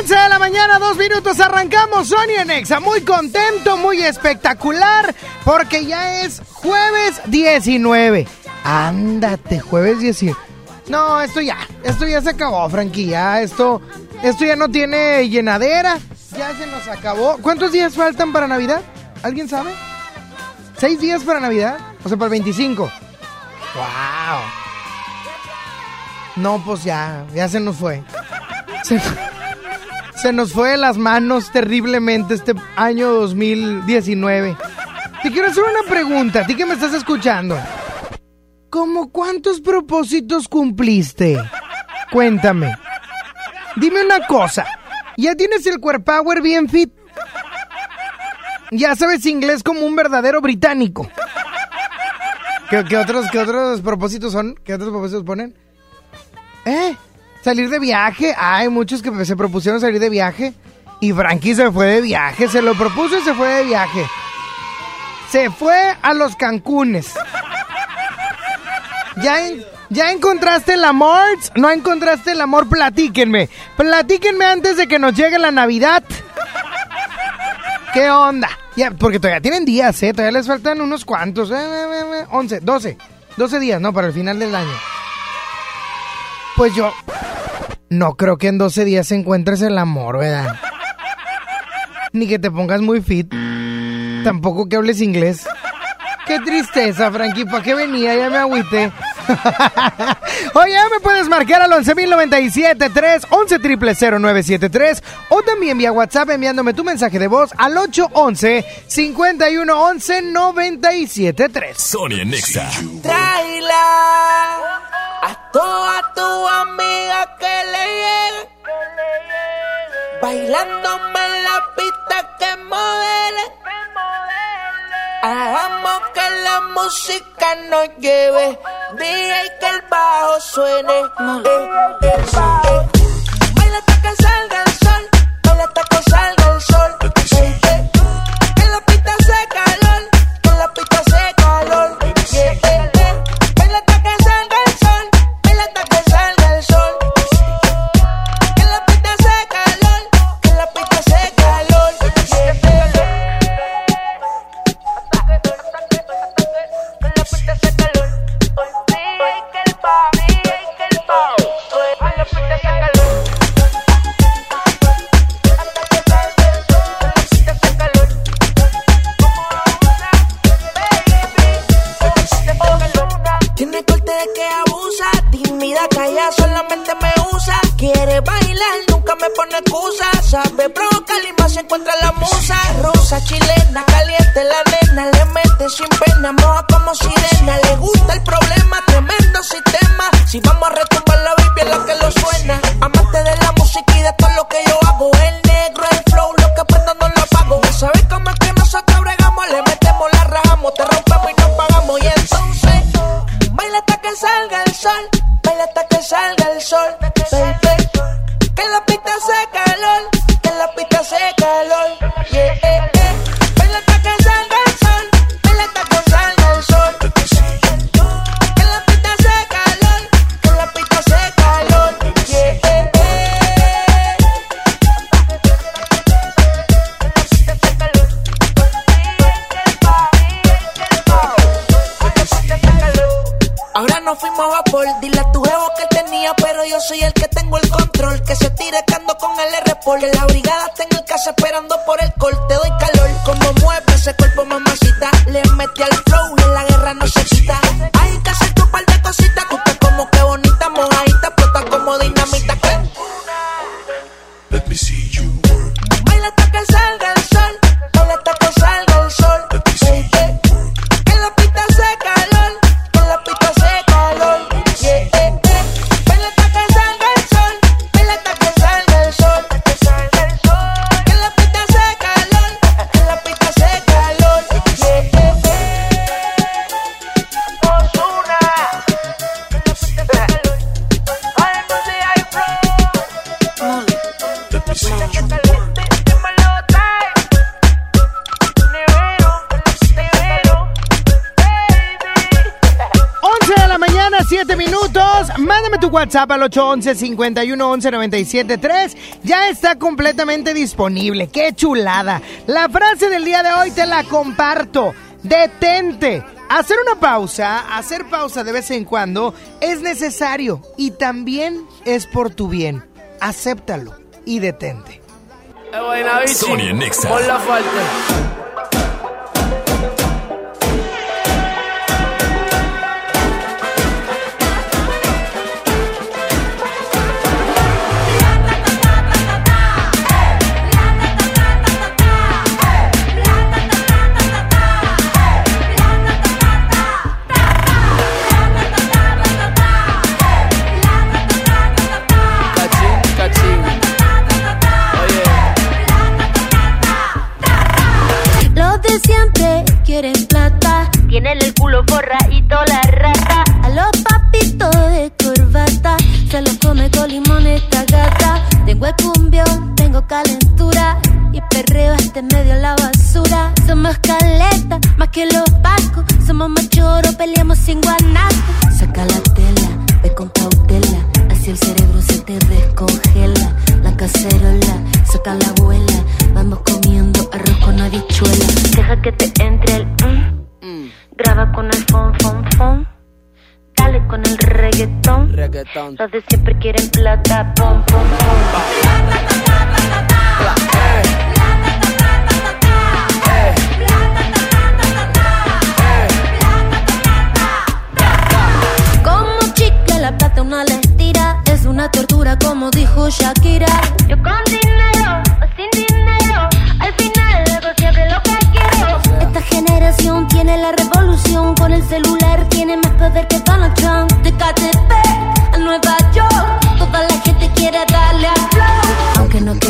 11 de la mañana, dos minutos, arrancamos Sony en Exa. Muy contento, muy espectacular, porque ya es jueves 19. Ándate, jueves 19. No, esto ya, esto ya se acabó, franquilla. Esto, esto ya no tiene llenadera. Ya se nos acabó. ¿Cuántos días faltan para Navidad? ¿Alguien sabe? ¿Seis días para Navidad? O sea, para el 25. ¡Wow! No, pues ya, ya se nos fue. Se, se nos fue de las manos terriblemente este año 2019. Te quiero hacer una pregunta, a ti que me estás escuchando. ¿Cómo cuántos propósitos cumpliste? Cuéntame. Dime una cosa. ¿Ya tienes el Power bien fit? ¿Ya sabes inglés como un verdadero británico? ¿Qué, qué otros, ¿Qué otros propósitos son? ¿Qué otros propósitos ponen? ¿Eh? ¿Salir de viaje? Hay muchos que se propusieron salir de viaje. Y Frankie se fue de viaje. Se lo propuso y se fue de viaje. Se fue a los Cancunes. ¿Ya, en- ¿Ya encontraste el amor? ¿No encontraste el amor? Platíquenme. Platíquenme antes de que nos llegue la Navidad. ¿Qué onda? Ya, porque todavía tienen días, ¿eh? Todavía les faltan unos cuantos. Eh, eh, eh, eh, 11, 12. 12 días, ¿no? Para el final del año. Pues yo no creo que en 12 días encuentres el amor, ¿verdad? Ni que te pongas muy fit. Tampoco que hables inglés. Qué tristeza, Frankie. ¿Para qué venía? Ya me agüité. Oye, ya me puedes marcar al 11.097.3, 11 0973 o también vía WhatsApp enviándome tu mensaje de voz al 811 5111 973. Sony en Exa. Tráela a toda tu amiga que le llegue. Bailándome en la pista que modele. Hagamos que la música nos lleve. DJ que el bajo suene. Eh, eh, eh. Baila hasta que salga el sol. Baila hasta que salga el sol. Moja como sirena. Le gusta el problema, tremendo sistema. Si vamos a retumbar la es lo que lo suena. WhatsApp al 811-511-973 ya está completamente disponible. ¡Qué chulada! La frase del día de hoy te la comparto. Detente. Hacer una pausa, hacer pausa de vez en cuando es necesario y también es por tu bien. Acéptalo y detente. Sonia Nexa. Por la falta.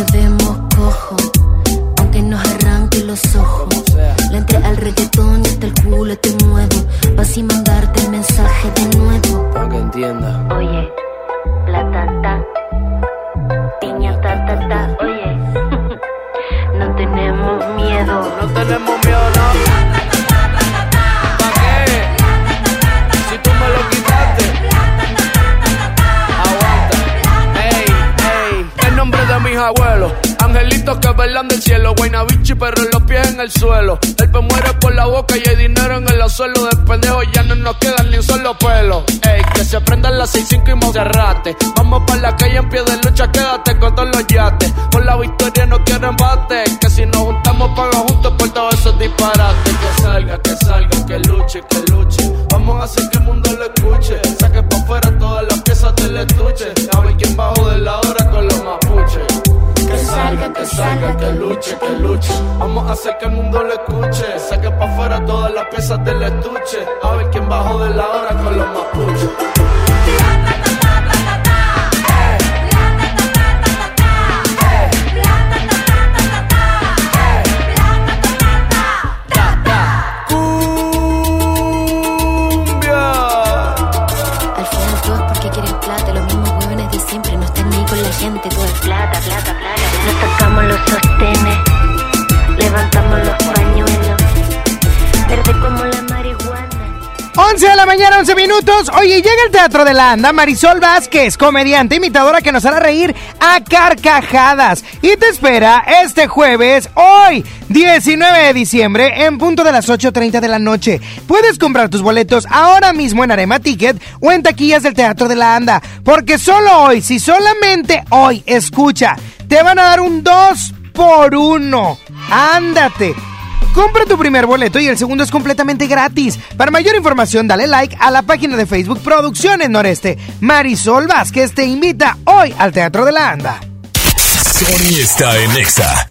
Quedemos cojo, aunque nos arranque los ojos. Le entré al reggaetón y hasta el culo te muevo. Vas y mandarte el mensaje de nuevo. Para que entienda. Del cielo. Guaynabichi, pero los pies en el suelo. El pe muere por la boca y hay dinero en el suelo. De pendejo ya no nos quedan ni un solo pelo. Ey, que se prendan las 6-5 y Monserrate. Vamos para la calle en pie de lucha, quédate con todos los yates. Por la victoria no quiero embate. Que si nos juntamos, pago juntos por todos esos disparates. Que salga, que salga, que luche, que luche. Vamos a hacer que el mundo lo escuche. Saque pa' afuera todas las piezas del estuche. Salga, que luche, que luche. Vamos a hacer que el mundo lo escuche. Saque pa' afuera todas las piezas del estuche. A ver quién bajó de la hora con los mapuches. Levantamos los pañuelos, verde como la marihuana. 11 de la mañana, 11 minutos. Oye, llega el Teatro de la Anda Marisol Vázquez, comediante, imitadora que nos hará reír a carcajadas. Y te espera este jueves, hoy, 19 de diciembre, en punto de las 8.30 de la noche. Puedes comprar tus boletos ahora mismo en Arema Ticket o en taquillas del Teatro de la Anda. Porque solo hoy, si solamente hoy, escucha, te van a dar un 2 por uno. Ándate. Compra tu primer boleto y el segundo es completamente gratis. Para mayor información, dale like a la página de Facebook Producciones Noreste. Marisol Vázquez te invita hoy al Teatro de la Anda. Sony está en Exa.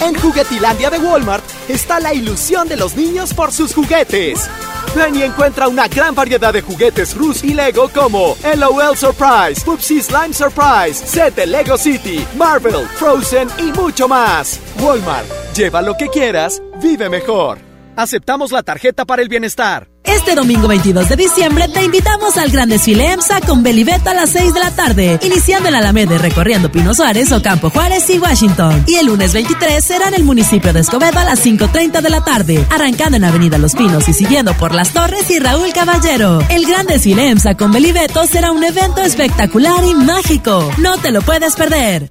En Juguetilandia de Walmart está la ilusión de los niños por sus juguetes. Ven y encuentra una gran variedad de juguetes Rus y Lego como LOL Surprise, Pupsi Slime Surprise, set de Lego City, Marvel, Frozen y mucho más. Walmart, lleva lo que quieras, vive mejor. Aceptamos la tarjeta para el bienestar. Este domingo 22 de diciembre te invitamos al gran desfile EMSA con Belibeta a las 6 de la tarde, iniciando en Alameda recorriendo Pino Suárez, Ocampo Juárez y Washington. Y el lunes 23 será en el municipio de Escobedo a las 5.30 de la tarde, arrancando en Avenida Los Pinos y siguiendo por Las Torres y Raúl Caballero. El gran desfile EMSA con Belibeto será un evento espectacular y mágico. No te lo puedes perder.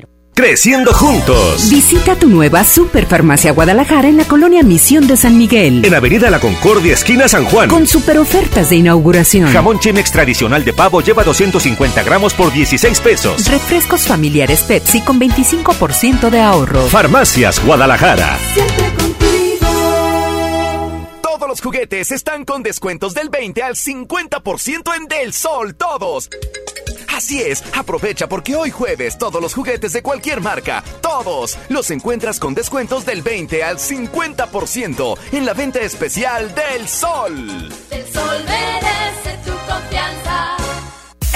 Creciendo juntos. Visita tu nueva Superfarmacia Guadalajara en la colonia Misión de San Miguel. En Avenida La Concordia, esquina San Juan. Con super ofertas de inauguración. Jamón Chimex tradicional de pavo lleva 250 gramos por 16 pesos. Refrescos familiares Pepsi con 25% de ahorro. Farmacias Guadalajara. Siempre contigo. Todos los juguetes están con descuentos del 20 al 50% en Del Sol, todos. Así es, aprovecha porque hoy jueves todos los juguetes de cualquier marca, todos, los encuentras con descuentos del 20 al 50% en la venta especial del Sol. Del Sol merece tu.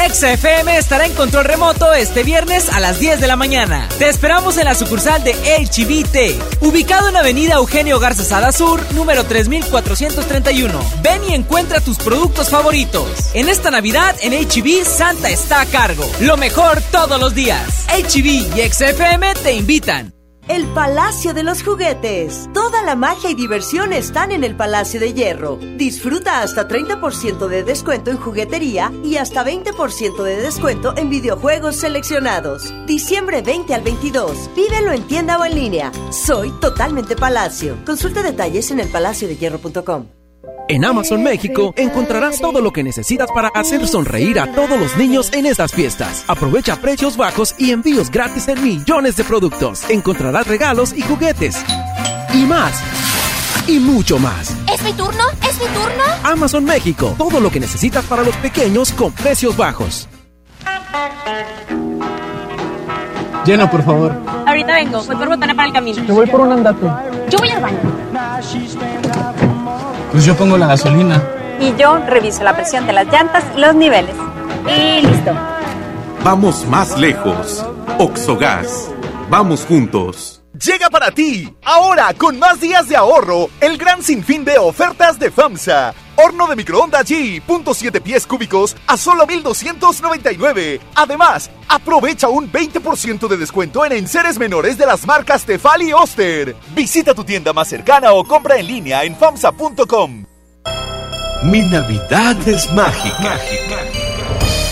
XFM estará en control remoto este viernes a las 10 de la mañana. Te esperamos en la sucursal de HBT, ubicado en Avenida Eugenio Garza Sada Sur, número 3431. Ven y encuentra tus productos favoritos. En esta Navidad, en HB, Santa está a cargo. Lo mejor todos los días. HB y XFM te invitan. El Palacio de los Juguetes. Toda la magia y diversión están en el Palacio de Hierro. Disfruta hasta 30% de descuento en juguetería y hasta 20% de descuento en videojuegos seleccionados. Diciembre 20 al 22. Vívelo en tienda o en línea. Soy totalmente Palacio. Consulta detalles en elpalaciodehierro.com. En Amazon México encontrarás todo lo que necesitas para hacer sonreír a todos los niños en estas fiestas. Aprovecha precios bajos y envíos gratis en millones de productos. Encontrarás regalos y juguetes. Y más. Y mucho más. ¿Es mi turno? ¿Es mi turno? Amazon México. Todo lo que necesitas para los pequeños con precios bajos. Llena, por favor. Ahorita vengo. Voy por botana para el camino. Te voy por un andate. Yo voy al baño. Pues yo pongo la gasolina. Y yo reviso la presión de las llantas y los niveles. Y listo. Vamos más lejos. Oxogas. Vamos juntos. Llega para ti, ahora con más días de ahorro, el gran sinfín de ofertas de FAMSA. Horno de microondas G, punto 7 pies cúbicos a solo 1299. Además, aprovecha un 20% de descuento en enseres menores de las marcas Tefal y Oster. Visita tu tienda más cercana o compra en línea en FAMSA.com. Mi Navidad es mágica.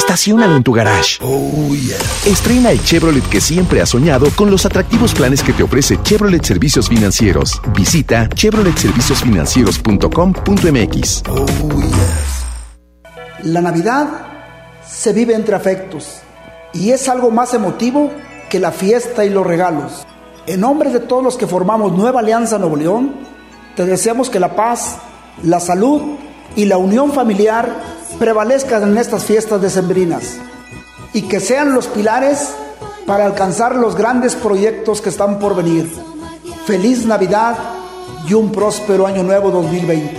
Estaciónalo en tu garage. Oh, yeah. Estrena el Chevrolet que siempre has soñado con los atractivos planes que te ofrece Chevrolet Servicios Financieros. Visita chevroletserviciosfinancieros.com.mx. Oh, yes. La Navidad se vive entre afectos y es algo más emotivo que la fiesta y los regalos. En nombre de todos los que formamos Nueva Alianza Nuevo León, te deseamos que la paz, la salud y la unión familiar prevalezcan en estas fiestas decembrinas y que sean los pilares para alcanzar los grandes proyectos que están por venir. Feliz Navidad y un próspero año nuevo 2020.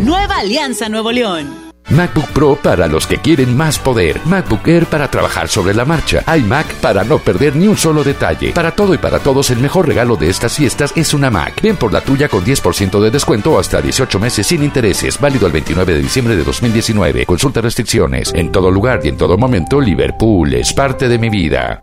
Nueva Alianza Nuevo León. MacBook Pro para los que quieren más poder. MacBook Air para trabajar sobre la marcha. iMac para no perder ni un solo detalle. Para todo y para todos, el mejor regalo de estas fiestas es una Mac. Ven por la tuya con 10% de descuento hasta 18 meses sin intereses. Válido el 29 de diciembre de 2019. Consulta restricciones. En todo lugar y en todo momento, Liverpool es parte de mi vida.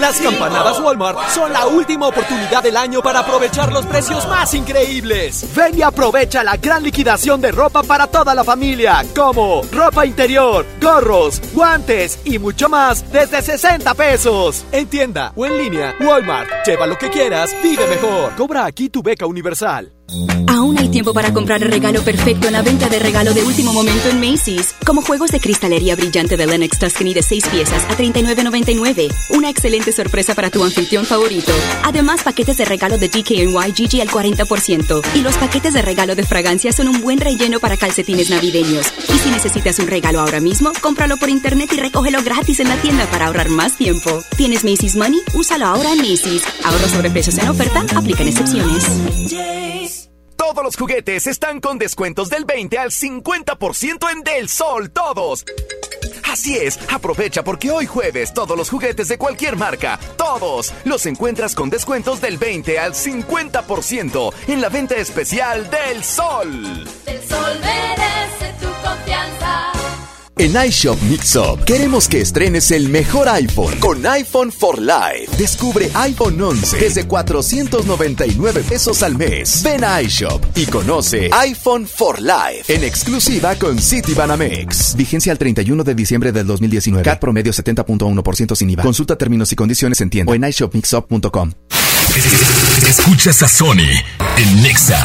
Las campanadas Walmart son la última oportunidad del año para aprovechar los precios más increíbles. Ven y aprovecha la gran liquidación de ropa para toda la familia, como ropa interior, gorros, guantes y mucho más desde 60 pesos. En tienda o en línea, Walmart. Lleva lo que quieras, vive mejor. Cobra aquí tu beca universal. Aún hay tiempo para comprar el regalo perfecto en la venta de regalo de último momento en Macy's, como juegos de cristalería brillante de Lennox Tuscany de 6 piezas a $39.99. Una excelente sorpresa para tu anfitrión favorito. Además, paquetes de regalo de DKNY Gigi al 40%. Y los paquetes de regalo de fragancia son un buen relleno para calcetines navideños. Y si necesitas un regalo ahora mismo, cómpralo por internet y recógelo gratis en la tienda para ahorrar más tiempo. ¿Tienes Macy's Money? Úsalo ahora en Macy's. Ahorros sobre precios en oferta, aplican excepciones. Todos los juguetes están con descuentos del 20 al 50% en Del Sol, todos. Así es, aprovecha porque hoy jueves todos los juguetes de cualquier marca, todos, los encuentras con descuentos del 20 al 50% en la venta especial Del Sol. El sol merece. En iShop Mixup queremos que estrenes el mejor iPhone con iPhone for Life. Descubre iPhone 11 desde 499 pesos al mes. Ven a iShop y conoce iPhone for Life en exclusiva con Citibanamex. Vigencia al 31 de diciembre del 2019. CAT promedio 70.1% sin IVA. Consulta términos y condiciones en tienda o en iShopMixup.com. Escuchas a Sony en Nexa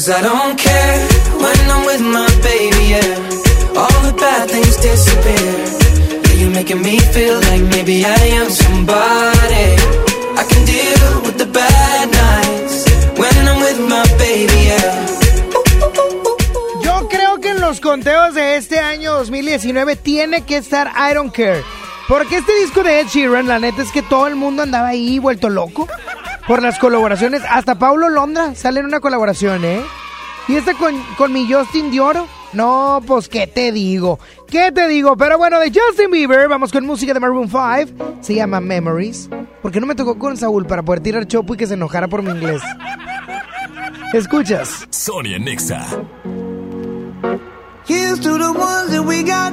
Cause I don't care when I'm with my baby, yeah. All the bad things disappear. Yeah, you're making me feel like maybe I am somebody. I can deal with the bad nights when I'm with my baby, yeah. Yo creo que en los conteos de este año 2019 tiene que estar I Don't Care. Porque este disco de Ed Sheeran, la neta es que todo el mundo andaba ahí vuelto loco por las colaboraciones. Hasta Paulo Londra sale en una colaboración, ¿eh? Y esta con, con mi Justin Dioro. No, pues qué te digo, qué te digo. Pero bueno, de Justin Bieber, vamos con música de Maroon 5. Se llama Memories. Porque no me tocó con Saúl para poder tirar chopo y que se enojara por mi inglés. Escuchas. Sonia Nexa. Here's to the ones that we got.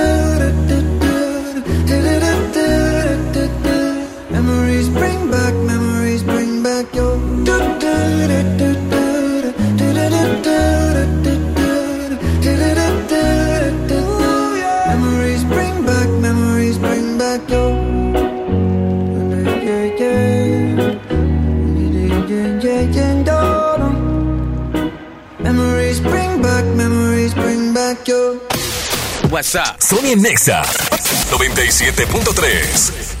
back, memories bring back your. Memories bring back, memories bring back. Memories bring back, memories bring back your. WhatsApp. Sony Nexa 97.3.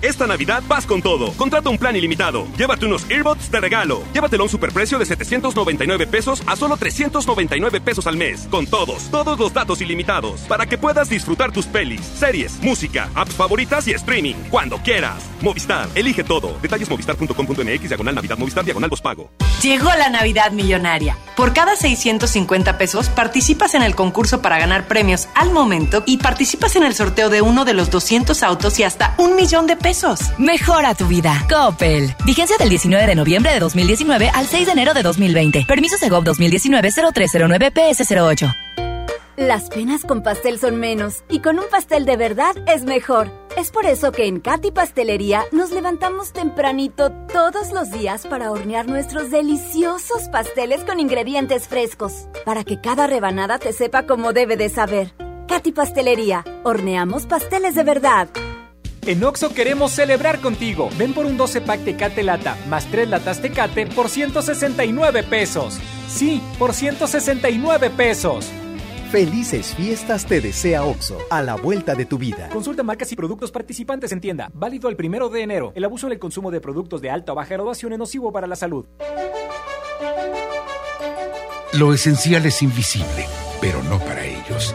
Esta Navidad vas con todo. Contrata un plan ilimitado. Llévate unos earbuds de regalo. Llévatelo a un superprecio de 799 pesos a solo 399 pesos al mes. Con todos, todos los datos ilimitados. Para que puedas disfrutar tus pelis, series, música, apps favoritas y streaming. Cuando quieras. Movistar, elige todo. Detalles movistar.com.mx, diagonal Navidad, Movistar, diagonal pago. Llegó la Navidad Millonaria. Por cada 650 pesos participas en el concurso para ganar premios al momento y participas en el sorteo de uno de los 200 autos y hasta un millón de pesos. Mejora tu vida. Coppel. Vigencia del 19 de noviembre de 2019 al 6 de enero de 2020. Permiso Segov 2019-0309-PS08. Las penas con pastel son menos y con un pastel de verdad es mejor. Es por eso que en Katy Pastelería nos levantamos tempranito todos los días para hornear nuestros deliciosos pasteles con ingredientes frescos, para que cada rebanada te sepa como debe de saber. Katy Pastelería, horneamos pasteles de verdad. En Oxo queremos celebrar contigo. Ven por un 12 pack Tecate Lata más 3 latas Tecate por 169 pesos. Sí, por 169 pesos. Felices fiestas te desea OXO, a la vuelta de tu vida. Consulta marcas y productos participantes en tienda. Válido el primero de enero. El abuso en el consumo de productos de alta o baja graduación es nocivo para la salud. Lo esencial es invisible, pero no para ellos.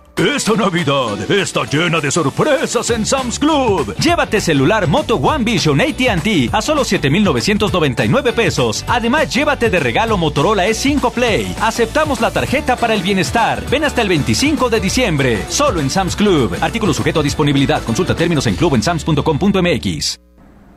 Esta Navidad está llena de sorpresas en Sam's Club. Llévate celular Moto One Vision AT&T a solo 7,999 pesos. Además, llévate de regalo Motorola E5 Play. Aceptamos la tarjeta para el bienestar. Ven hasta el 25 de diciembre. Solo en Sam's Club. Artículo sujeto a disponibilidad. Consulta términos en clubensams.com.mx.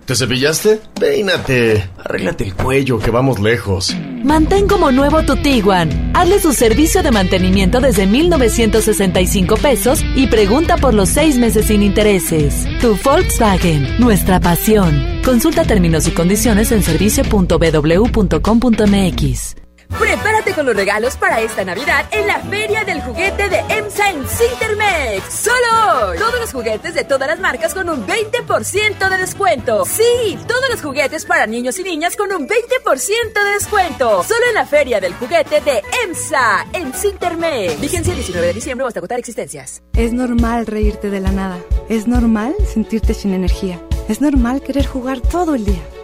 ¿Te cepillaste? Peínate. Arréglate el cuello, que vamos lejos. Mantén como nuevo tu Tiguan. Hazle su servicio de mantenimiento desde 1,965 pesos y pregunta por los seis meses sin intereses. Tu Volkswagen, nuestra pasión. Consulta términos y condiciones en servicio.bw.com.mx. Prepárate con los regalos para esta Navidad en la Feria del Juguete de EMSA en Cintermex. Solo. Todos los juguetes de todas las marcas con un 20% de descuento. Sí, todos los juguetes para niños y niñas con un 20% de descuento. Solo en la Feria del Juguete de EMSA en Cintermex. Vigencia el 19 de diciembre hasta agotar existencias. Es normal reírte de la nada. Es normal sentirte sin energía. Es normal querer jugar todo el día.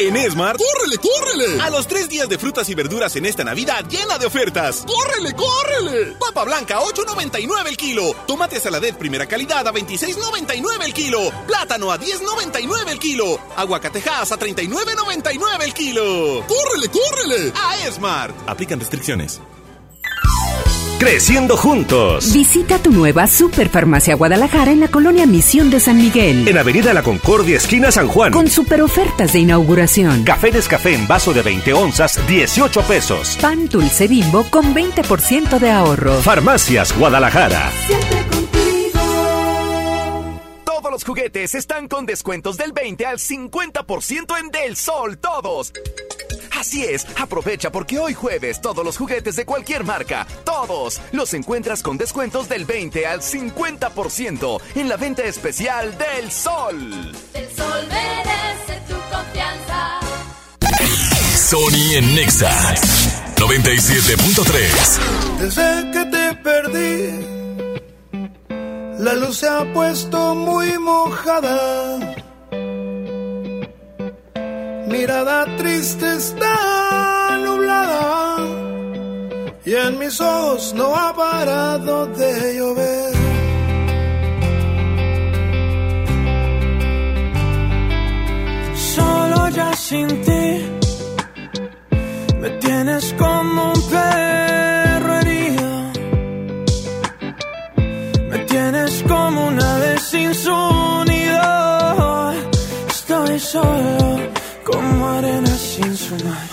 En Esmar, ¡córrele, córrele! A los tres días de frutas y verduras en esta Navidad llena de ofertas. ¡Córrele, córrele! Papa blanca, 8.99 el kilo. Tomate saladet primera calidad a 26.99 el kilo. Plátano a 10.99 el kilo. Aguacatejas a 39.99 el kilo. ¡Córrele, córrele! A Esmar. Aplican restricciones. Creciendo juntos. Visita tu nueva Superfarmacia Guadalajara en la colonia Misión de San Miguel. En Avenida La Concordia, esquina San Juan. Con super ofertas de inauguración. Café Nescafé en vaso de 20 onzas, 18 pesos. Pan dulce bimbo con 20% de ahorro. Farmacias Guadalajara. Todos los juguetes están con descuentos del 20 al 50% en Del Sol, todos. Así es, aprovecha porque hoy jueves todos los juguetes de cualquier marca, todos, los encuentras con descuentos del 20 al 50% en la venta especial del Sol. El sol merece tu confianza. Sony en Nexa 97.3. Desde que te perdí, la luz se ha puesto muy mojada. Mirada triste está nublada y en mis ojos no ha parado de llover. Solo ya sin ti me tienes como un perro herido. Me tienes como una vez sin su nido. Estoy solo como arena sin su mar.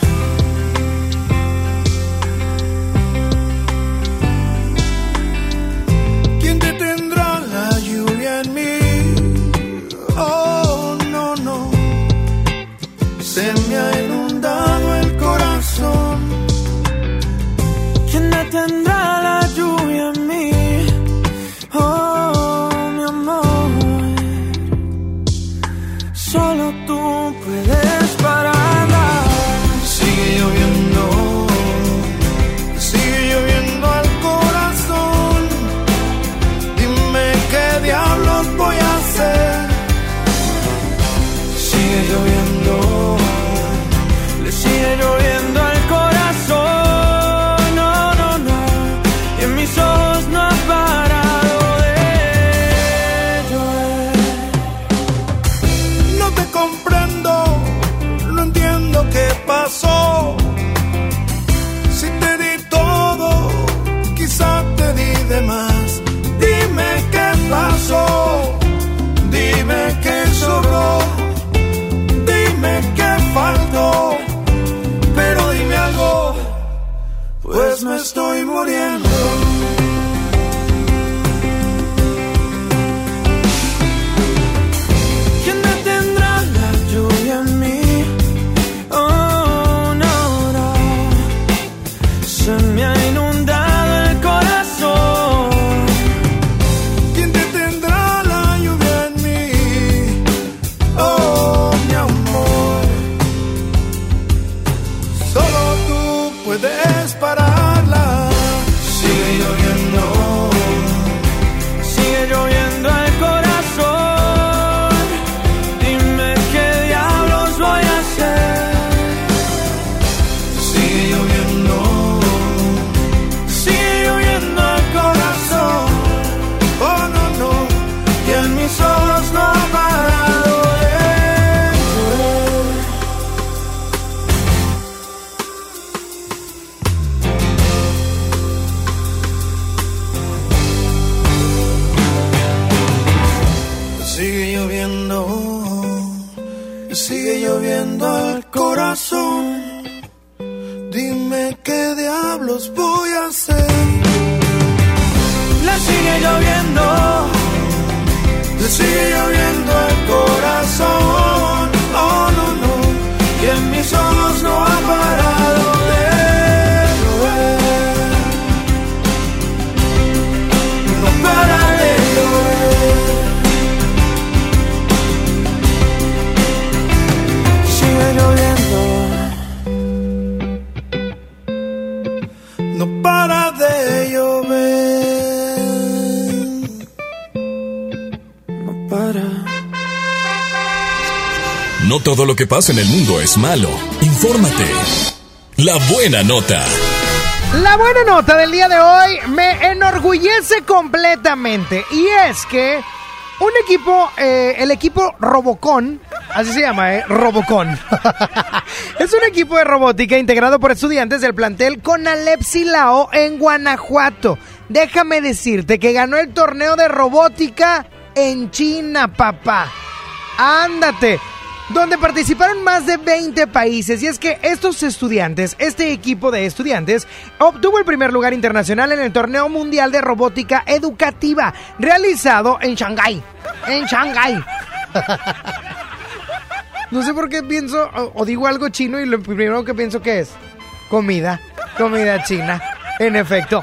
Todo lo que pasa en el mundo es malo. Infórmate. La buena nota. La buena nota del día de hoy me enorgullece completamente. Y es que un equipo, eh, el equipo Robocon, así se llama, ¿eh? Robocon. es un equipo de robótica integrado por estudiantes del plantel Conalep Silao en Guanajuato. Déjame decirte que ganó el torneo de robótica en China, papá. Ándate donde participaron más de 20 países. Y es que estos estudiantes, este equipo de estudiantes, obtuvo el primer lugar internacional en el torneo mundial de robótica educativa realizado en Shanghái. En Shanghái. No sé por qué pienso o, o digo algo chino y lo primero que pienso que es comida, comida china. En efecto,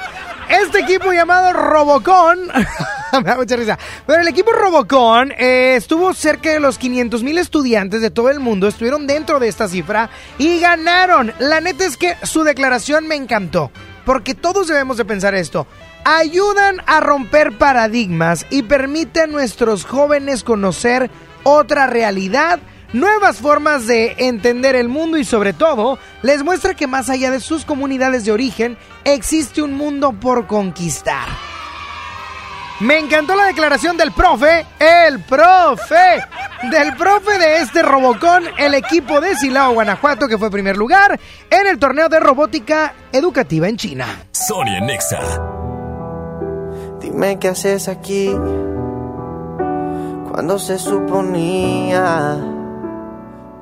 este equipo llamado Robocon, me da mucha risa, pero el equipo Robocon eh, estuvo cerca de los 500 mil estudiantes de todo el mundo, estuvieron dentro de esta cifra y ganaron. La neta es que su declaración me encantó, porque todos debemos de pensar esto. Ayudan a romper paradigmas y permiten a nuestros jóvenes conocer otra realidad nuevas formas de entender el mundo y sobre todo les muestra que más allá de sus comunidades de origen existe un mundo por conquistar. Me encantó la declaración del profe, el profe, del profe de este Robocón, el equipo de Silao, Guanajuato, que fue primer lugar en el torneo de robótica educativa en China. Sonia Nexa. Dime qué haces aquí cuando se suponía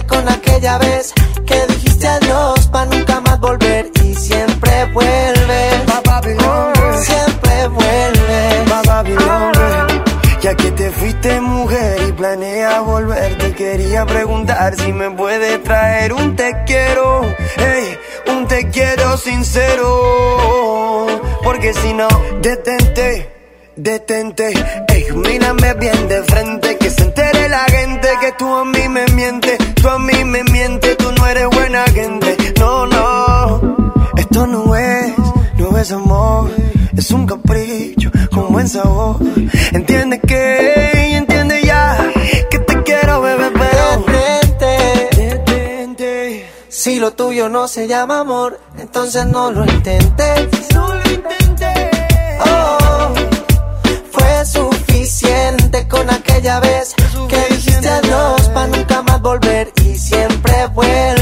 Con aquella vez que dijiste adiós para nunca más volver y siempre vuelve. Siempre vuelve. Ya que te fuiste mujer y planeas volver, te quería preguntar si me puedes traer un te quiero, hey, un te quiero sincero, porque si no, detente, detente, ey, mírame bien de frente, se entere la gente que tú a mí me mientes, tú a mí me mientes, tú no eres buena gente, no, no, esto no es, no es amor, es un capricho con buen sabor, entiende que, y entiende ya, que te quiero bebé, pero detente, si lo tuyo no se llama amor, entonces no lo intentes. No lo intentes. Oh, fue suficiente con aquella vez que dijiste adiós para nunca más volver y siempre vuelves.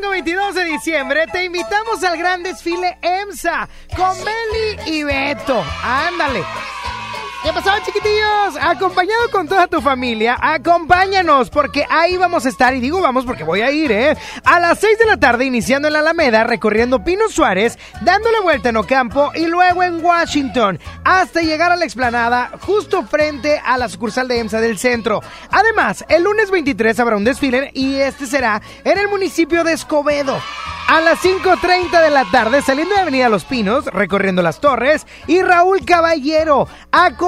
Domingo 22 de diciembre te invitamos al gran desfile EMSA con Meli y Beto. Ándale. ¿Qué pasó, chiquitillos? Acompañado con toda tu familia, acompáñanos, porque ahí vamos a estar, y digo vamos porque voy a ir, ¿eh? A las 6 de la tarde, iniciando en la Alameda, recorriendo Pino Suárez, dándole vuelta en Ocampo y luego en Washington, hasta llegar a la explanada, justo frente a la sucursal de EMSA del centro. Además, el lunes 23 habrá un desfile y este será en el municipio de Escobedo. A las 5.30 de la tarde, saliendo de Avenida Los Pinos, recorriendo las torres, y Raúl Caballero.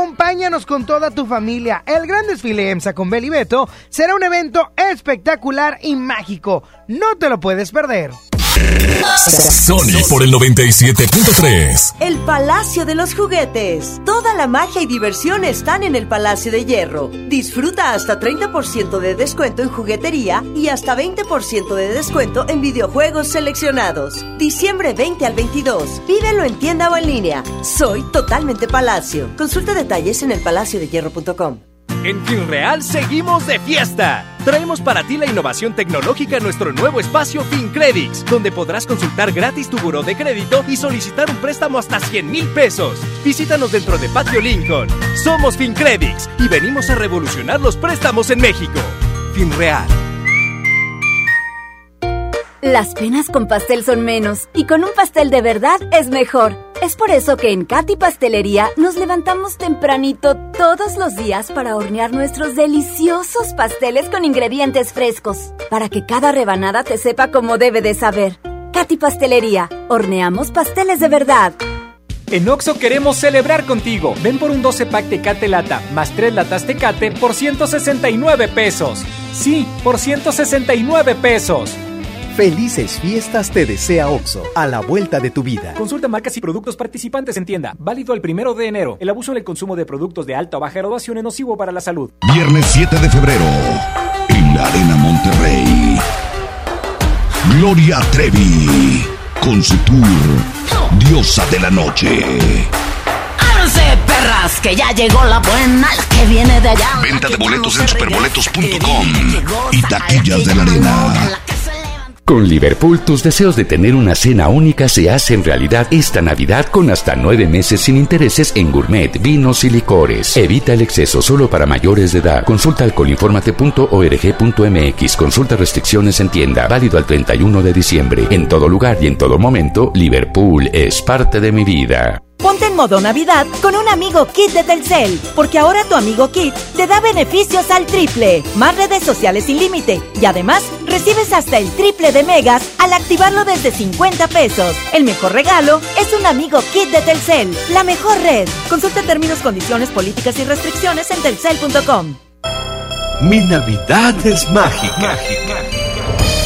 Acompáñanos con toda tu familia. El gran desfile EMSA con Beli Beto será un evento espectacular y mágico. No te lo puedes perder. Sony por el 97.3. El Palacio de los Juguetes. Toda la magia y diversión están en el Palacio de Hierro. Disfruta hasta 30% de descuento en juguetería y hasta 20% de descuento en videojuegos seleccionados. Diciembre 20 al 22. Pídelo en tienda o en línea. Soy totalmente Palacio. Consulta detalles en elpalaciodehierro.com. En FinReal seguimos de fiesta. Traemos para ti la innovación tecnológica en nuestro nuevo espacio FinCredits, donde podrás consultar gratis tu buró de crédito y solicitar un préstamo hasta 100 mil pesos. Visítanos dentro de Patio Lincoln. Somos FinCredits y venimos a revolucionar los préstamos en México. FinReal. Las penas con pastel son menos y con un pastel de verdad es mejor. Es por eso que en Katy Pastelería nos levantamos tempranito todos los días para hornear nuestros deliciosos pasteles con ingredientes frescos, para que cada rebanada te sepa como debe de saber. Katy Pastelería, horneamos pasteles de verdad. En Oxo queremos celebrar contigo. Ven por un 12 pack Tecate Lata más 3 latas Tecate por 169 pesos. Sí, por 169 pesos. Felices fiestas te desea OXO, a la vuelta de tu vida. Consulta marcas y productos participantes en tienda. Válido el primero de enero. El abuso en el consumo de productos de alta o baja graduación es nocivo para la salud. Viernes 7 de febrero, en la Arena Monterrey. Gloria Trevi, con su tour Diosa de la Noche. ¡Ábranse, perras! Que ya llegó la buena, la que viene de allá. Venta de boletos en superboletos.com y taquillas de la arena. Con Liverpool, tus deseos de tener una cena única se hacen realidad esta Navidad con hasta nueve meses sin intereses en gourmet, vinos y licores. Evita el exceso solo para mayores de edad. Consulta alcoholinformate.org.mx. Consulta restricciones en tienda. Válido al 31 de diciembre. En todo lugar y en todo momento, Liverpool es parte de mi vida. Ponte en modo Navidad con un amigo Kit de Telcel, porque ahora tu amigo Kit te da beneficios al triple, más redes sociales sin límite y además recibes hasta el triple de megas al activarlo desde 50 pesos. El mejor regalo es un amigo Kit de Telcel, la mejor red. Consulta términos, condiciones, políticas y restricciones en telcel.com. Mi Navidad es mágica.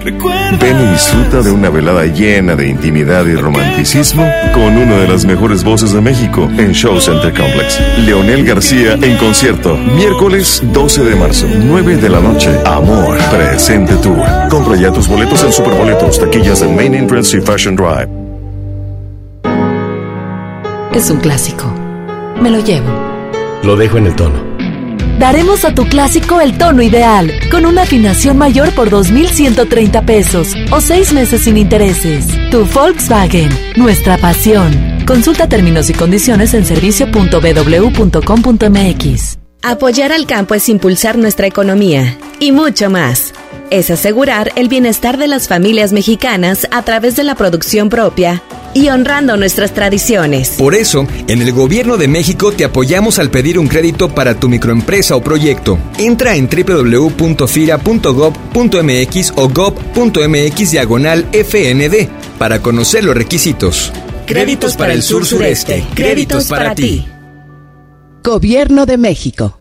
Ven y disfruta de una velada llena de intimidad y romanticismo con una de las mejores voces de México en Show Center Complex. Leonel García en concierto, miércoles 12 de marzo, 9 de la noche. Amor, presente tour. Compra ya tus boletos en Superboletos, taquillas de Main Entrance y Fashion Drive. Es un clásico. Me lo llevo. Lo dejo en el tono. Daremos a tu clásico el tono ideal, con una afinación mayor por 2.130 pesos o seis meses sin intereses. Tu Volkswagen, nuestra pasión. Consulta términos y condiciones en servicio.bw.com.mx. Apoyar al campo es impulsar nuestra economía y mucho más. Es asegurar el bienestar de las familias mexicanas a través de la producción propia y honrando nuestras tradiciones. Por eso, en el Gobierno de México te apoyamos al pedir un crédito para tu microempresa o proyecto. Entra en www.fira.gov.mx o gov.mx diagonal FND para conocer los requisitos. Créditos para el sur sureste. Créditos para ti. Gobierno de México.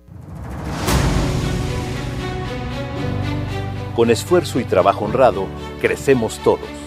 Con esfuerzo y trabajo honrado, crecemos todos.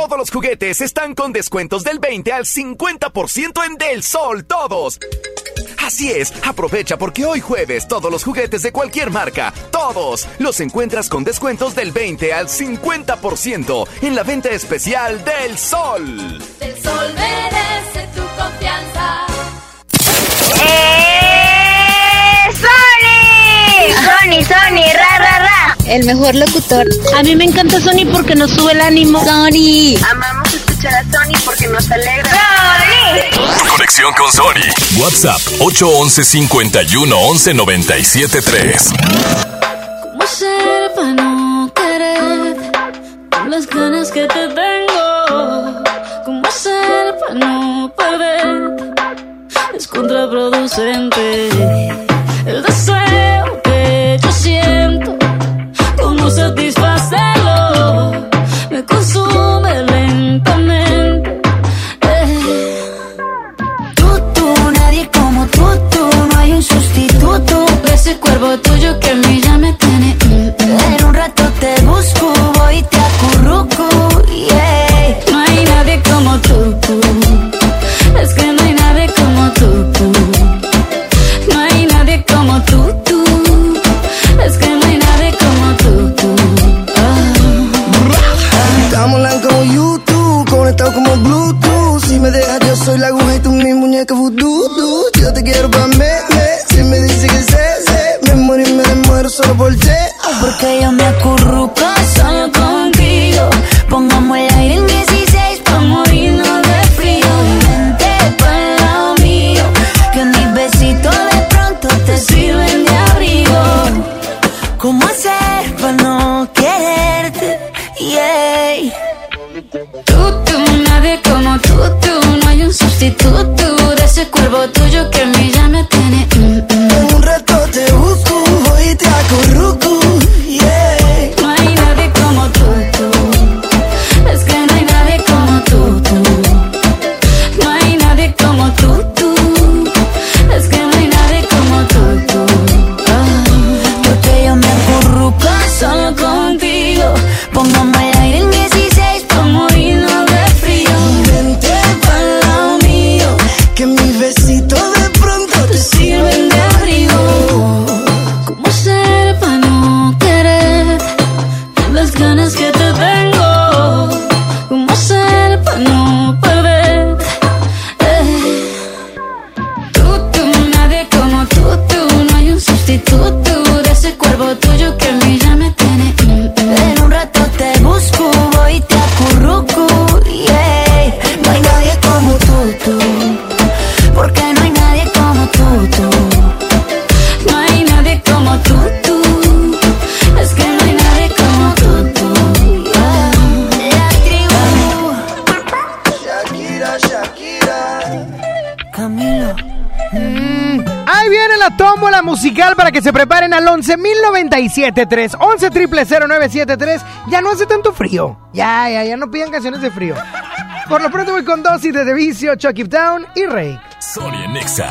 Todos los juguetes están con descuentos del 20 al 50% en Del Sol, todos. Así es, aprovecha porque hoy jueves todos los juguetes de cualquier marca, todos, los encuentras con descuentos del 20 al 50% en la venta especial Del Sol. El sol merece El mejor locutor. A mí me encanta Sony porque nos sube el ánimo. Sony. Amamos escuchar a Sony porque nos alegra. ¡Sony! Conexión con Sony. WhatsApp 811 51 11 97 3. ¿Cómo ser para no querer con las ganas que te tengo? ¿Cómo ser para no perder? Es contraproducente el deseo ¿Cómo satisfacerlo? 11.097.3. 11 triple 0973. Ya no hace tanto frío. Ya, ya, ya no pidan canciones de frío. Por lo pronto voy con dosis de Devicio, Chucky Town y Rey. Sony en Nexa.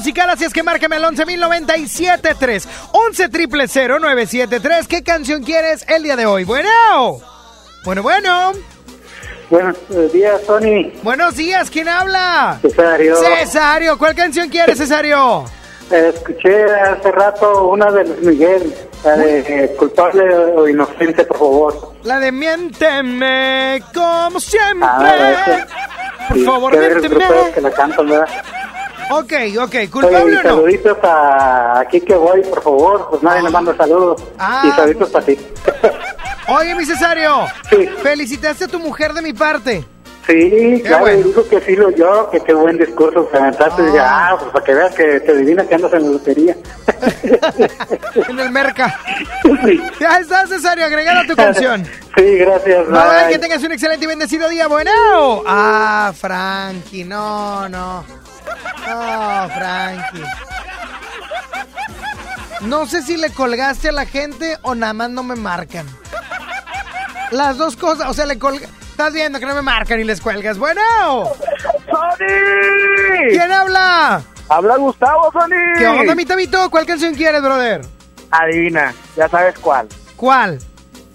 Musical, así es que márcame al 11.097.3. 11 triple 973. ¿Qué canción quieres el día de hoy? Bueno. Bueno, bueno. Buenos días, Tony. Buenos días, ¿quién habla? Cesario. Cesario, ¿cuál canción quieres, Cesario? Eh, Escuché hace rato una de Luis Miguel, la de eh, culpable o inocente, por favor. La de miénteme como siempre. Ah. Por Sí, favor, miénteme. que la cantan, ¿verdad? Ok, ok, Oye, ¿culpable y o no? saluditos a aquí que voy, por favor. Pues nadie me manda saludos. Ah. Y saluditos para ti. Oye, mi Cesario. Felicitaste a tu mujer de mi parte. Sí, claro, y dijo que sí lo yo, que qué buen discurso que aventaste. Ah, pues para que veas que te adivina que andas en la lotería. En el merca. Ya está, Cesario, agregada a tu canción. Sí, gracias. Bye, bye. que tengas un excelente y bendecido día. Bueno. Ah, Frankie, no, no. No, Frankie. No sé si le colgaste a la gente o nada más no me marcan. Las dos cosas, o sea, le colgas. Estás viendo que no me marcan y les cuelgas. Bueno. ¡Sony! ¿Quién habla? Habla Gustavo, Sony. ¿Qué onda, mi tabito? ¿Cuál canción quieres, brother? Adivina, ya sabes cuál. ¿Cuál?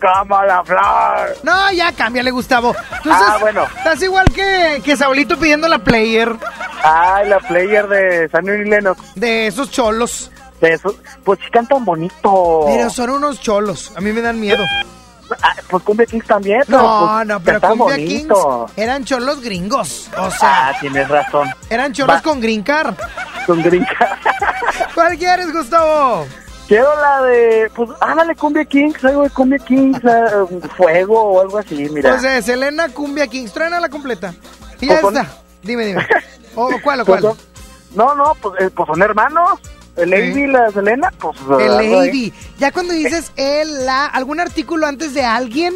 Como la flor. No, ya cámbiale, Gustavo. Tú Ah, estás, bueno. Estás igual que, que Saulito pidiendo la player. Ay, la player de San Luis Lennox. De esos cholos. De esos. Pues sí cantan bonito. Pero son unos cholos. A mí me dan miedo. Ah, pues Cumbia Kings también. No, pues, no, pero Cumbia bonito. Kings eran cholos gringos. O sea, Ah, tienes razón. eran cholos Va. con green card. Con green card. ¿Cuál quieres, Gustavo? Quiero la de, pues, ándale, Cumbia Kings, algo de Cumbia Kings, um, Fuego o algo así, mira. Pues de Selena Cumbia Kings, truena la completa. Y ya Pues está. Dime, dime. ¿O cuál o cuál? Pues no, no, pues, eh, pues son hermanos. El Lady y la Selena, pues. El lady. Ya cuando dices el, la, algún artículo antes de alguien,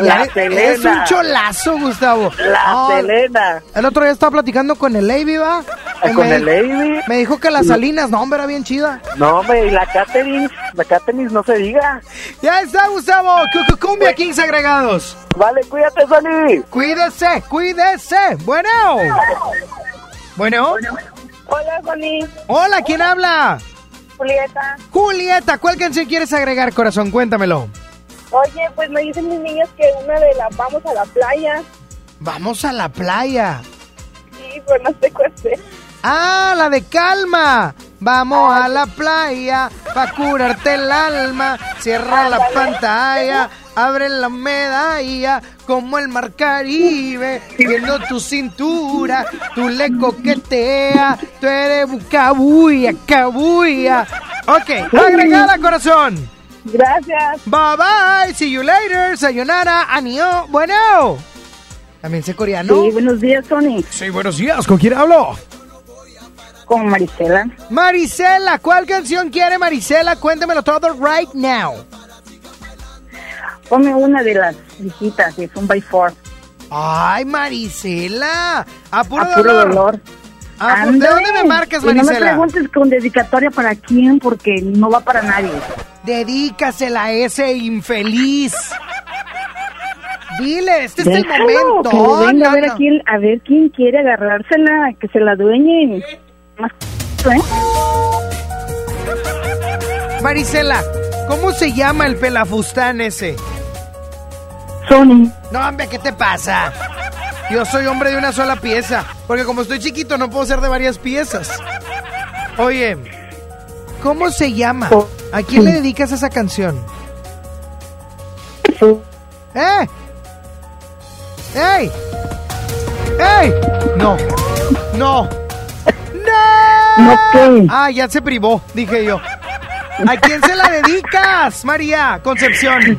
La Selena. es un cholazo, Gustavo. La Ah, Selena. El otro día estaba platicando con el Lady, ¿va? Ah, con el Lady. Me dijo que las Salinas, no, hombre, era bien chida. No, hombre, y la Catherine, la Catherine no se diga. Ya está, Gustavo. Cu- cu- Cumbia Kings agregados. Vale, cuídate, Sony. Cuídese, cuídese. Bueno. Bueno. Hola, Bonnie. Hola, ¿quién habla? Julieta. Julieta, ¿cuál canción quieres agregar, corazón? Cuéntamelo. Oye, pues me dicen mis niños que una de las vamos a la playa. Vamos a la playa. Sí, pero no sé cuál es. Ah, la de calma. Vamos a la playa pa' curarte el alma. Cierra la pantalla, abre la medalla como el mar Caribe. Viendo tu cintura, tú le coqueteas. Tú eres bucabuya, cabuya. Ok, agregada, corazón. Gracias. Bye bye, see you later. Sayonara, anio. Bueno. También sé coreano. Sí, buenos días, Tony. Sí, buenos días. ¿Con quién hablo? Con Marisela. Marisela, ¿cuál canción quiere Marisela? Cuéntemelo todo right now. Ponme una de las viejitas de Son by Four. Ay, Marisela. A puro, a puro dolor. dolor. Ah, ¿de dónde me marcas, Y no me Marisela? preguntes con dedicatoria para quién, porque no va para nadie. Dedícasela a ese infeliz. Dile, este es el momento. que venga No, a ver no. a quién, a ver quién quiere agarrársela, que se la dueñen. ¿eh? Marisela, ¿cómo se llama el pelafustán ese? Sony. No, hombre, ¿qué te pasa? Yo soy hombre de una sola pieza, porque como estoy chiquito no puedo ser de varias piezas. Oye, ¿cómo se llama? ¿A quién le dedicas esa canción? ¿Eh? ¡Ey! ¡Ey! No, no, no. ¿No qué? Ah, ya se privó, dije yo. ¿A quién se la dedicas, María Concepción?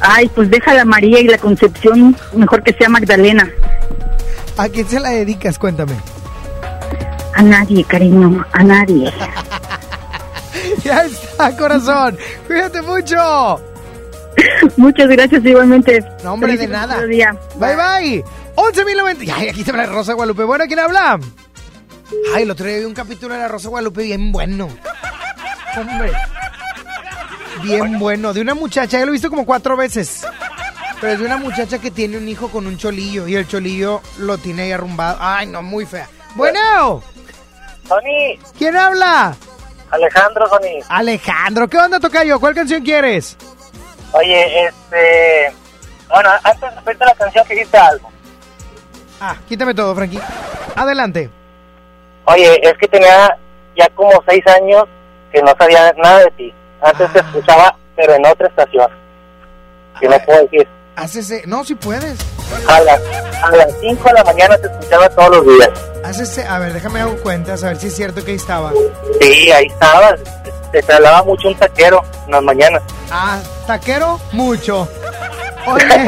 Ay, pues deja la María y la Concepción, mejor que sea Magdalena. ¿A quién se la dedicas? Cuéntame. A nadie, cariño, a nadie. Ya está, corazón. Cuídate mucho. Muchas gracias igualmente. No, hombre, de nada. día. Bye, bye. 11.090. Ay, aquí se la Rosa Guadalupe. Bueno, ¿quién habla? Ay, el otro día vi un capítulo de la Rosa Guadalupe bien bueno. Hombre. Bien bueno. De una muchacha, ya lo he visto como cuatro veces. Pero es de una muchacha que tiene un hijo con un cholillo y el cholillo lo tiene ahí arrumbado. Ay, no, muy fea. Bueno, Sony, ¿quién habla? Alejandro, Sony. Alejandro, ¿qué onda, Tocayo? ¿Cuál canción quieres? Oye, este. Bueno, antes la canción, que dijiste algo. Ah, quítame todo, Frankie. Adelante. Oye, es que tenía ya como seis años que no sabía nada de ti. Antes te escuchaba, pero en otra estación. Que no puedo decir. Hácese. No, si puedes. A las, a las 5 de la mañana te escuchaba todos los días. Hácese. A ver, déjame dar cuentas, a ver si es cierto que ahí estaba. Sí, ahí estabas. Te trasladaba mucho un taquero en las mañanas. Ah, taquero, mucho. Oye,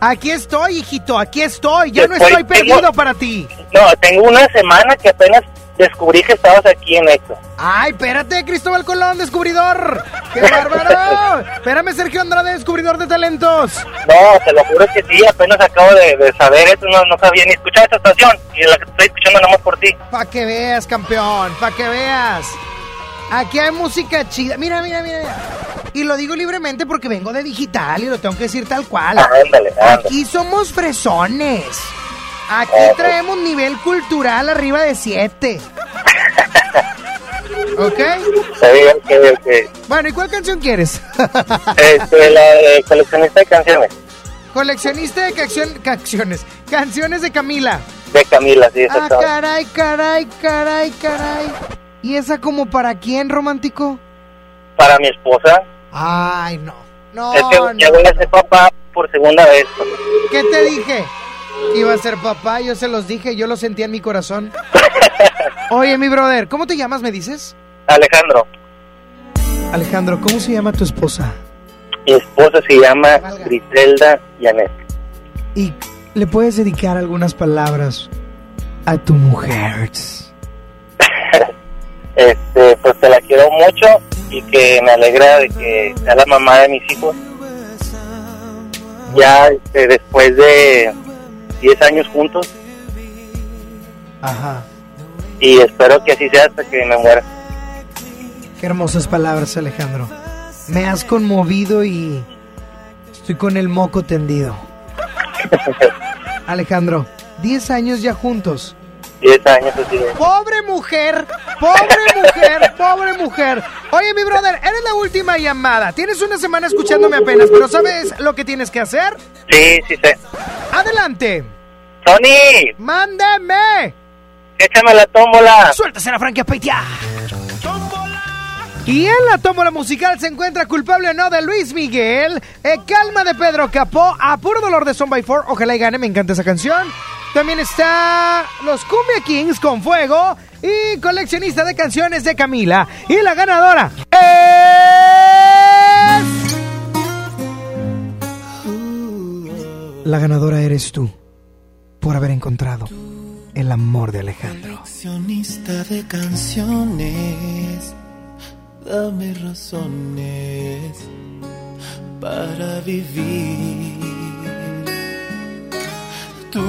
aquí estoy, hijito, aquí estoy. Ya no Estoy- estoy perdido tengo- para ti. No, tengo una semana que apenas descubrí que estabas aquí en esto. Ay, espérate, Cristóbal Colón, descubridor. ¡Qué bárbaro! Espérame, Sergio Andrade, descubridor de talentos. No, te lo juro que sí, apenas acabo de, de saber esto, no, no sabía ni escuchar esta estación. Y la que estoy escuchando nada más por ti. Pa' que veas, campeón, pa' que veas. Aquí hay música chida. Mira, mira, mira. mira. Y lo digo libremente porque vengo de digital y lo tengo que decir tal cual. Ah, Ándale, ándale. Aquí somos fresones. Aquí Ah, traemos nivel cultural arriba de 7. ¿Ok? Que, que, Bueno, ¿y cuál canción quieres? este, la coleccionista de canciones Coleccionista de canción- canciones. Canciones de Camila. de Camila, sí, Ah, caray, caray, caray, caray. ¿Y esa como para quién, romántico? Para mi esposa, Ay, no. No, es que ya no. voy a ser papá por segunda vez. ¿Qué te dije? Iba a ser papá, yo se los dije, yo lo sentía en mi corazón. Oye, mi brother, ¿cómo te llamas, me dices? Alejandro. Alejandro, ¿cómo se llama tu esposa? Mi esposa se llama Griselda Yanet. ¿Y le puedes dedicar algunas palabras a tu mujer? Este, pues te la quiero mucho y que me alegra de que sea la mamá de mis hijos. Ya este, después de 10 años juntos Ajá. y espero que así sea hasta que me muera. Qué hermosas palabras, Alejandro. Me has conmovido y estoy con el moco tendido. Alejandro, 10 años ya juntos. 10 años así de... Pobre mujer, pobre mujer, pobre mujer. Oye, mi brother, eres la última llamada. Tienes una semana escuchándome apenas, pero ¿sabes lo que tienes que hacer? Sí, sí sé. Adelante. Tony, ¡Mándeme! échame la tómbola. ¡Suéltase la franquia peitea! Y en la tómbola musical se encuentra culpable o no de Luis Miguel, eh, Calma de Pedro Capó, A Puro Dolor de Son by Four, ojalá y gane, me encanta esa canción. También está Los Cumbia Kings con Fuego y Coleccionista de Canciones de Camila. Y la ganadora es... La ganadora eres tú, por haber encontrado el amor de Alejandro. Coleccionista de canciones, dame razones para vivir. Tú,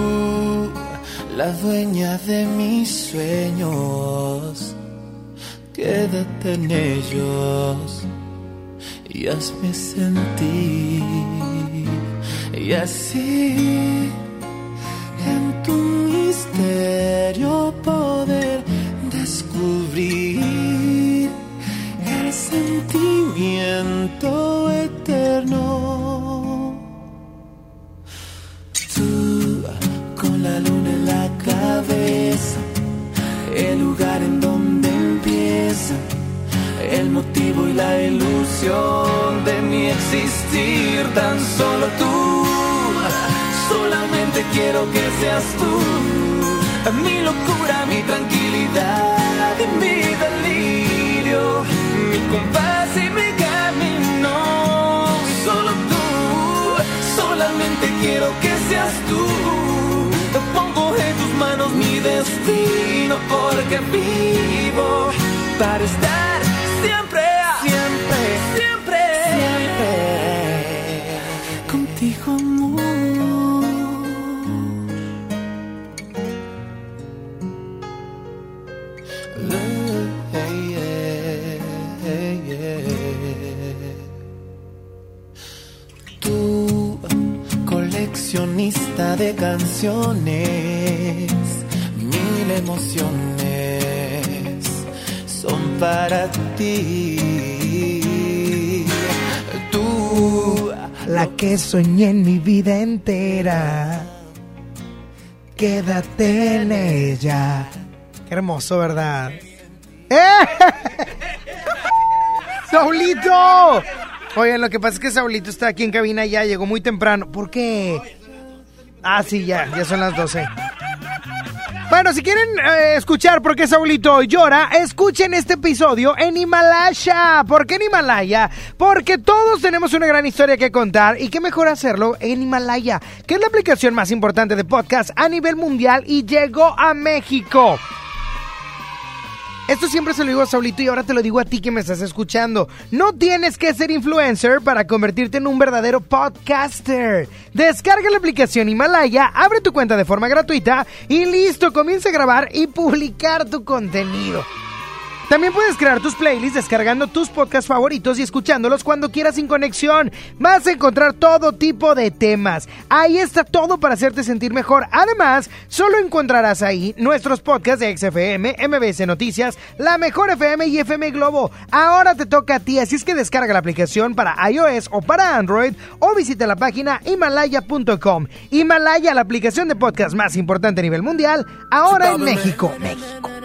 la dueña de mis sueños, quédate en ellos y hazme sentir. Y así en tu misterio poder descubrir el sentimiento la ilusión de mi existir, tan solo tú. Solamente quiero que seas tú, mi locura, mi tranquilidad y mi delirio, mi compás y mi camino. Solo tú, solamente quiero que seas tú. Te pongo en tus manos mi destino porque vivo para estar siempre, siempre, siempre, contigo, amor. Tú, coleccionista de canciones, mil emociones son para ti. La que soñé en mi vida entera. Quédate en ella. Qué hermoso, ¿verdad? ¡Eh! ¡Saulito! Oigan, lo que pasa es que Saulito está aquí en cabina ya, llegó muy temprano. ¿Por qué? Ah, sí, ya, ya son las 12. Bueno, si quieren eh, escuchar por qué Saulito llora, escuchen este episodio en Himalaya. ¿Por qué en Himalaya? Porque todos tenemos una gran historia que contar y qué mejor hacerlo en Himalaya, que es la aplicación más importante de podcast a nivel mundial y llegó a México. Esto siempre se lo digo a Saulito y ahora te lo digo a ti que me estás escuchando. No tienes que ser influencer para convertirte en un verdadero podcaster. Descarga la aplicación Himalaya, abre tu cuenta de forma gratuita y listo, comienza a grabar y publicar tu contenido. También puedes crear tus playlists descargando tus podcasts favoritos y escuchándolos cuando quieras sin conexión. Vas a encontrar todo tipo de temas. Ahí está todo para hacerte sentir mejor. Además, solo encontrarás ahí nuestros podcasts de XFM, MBS Noticias, La Mejor FM y FM Globo. Ahora te toca a ti, así es que descarga la aplicación para iOS o para Android o visita la página himalaya.com. Himalaya, la aplicación de podcast más importante a nivel mundial, ahora en México. México.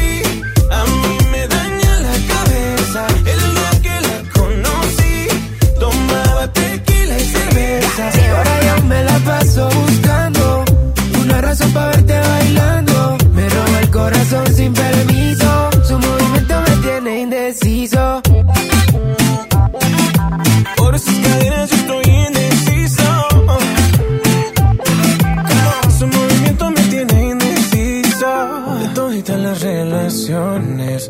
El día que la conocí, tomaba tequila y cerveza. Y ahora yo me la paso buscando una razón para verte bailando. Me roba el corazón sin permiso. Su movimiento me tiene indeciso. Por esas cadenas yo estoy indeciso. Su movimiento me tiene indeciso. De todas las relaciones,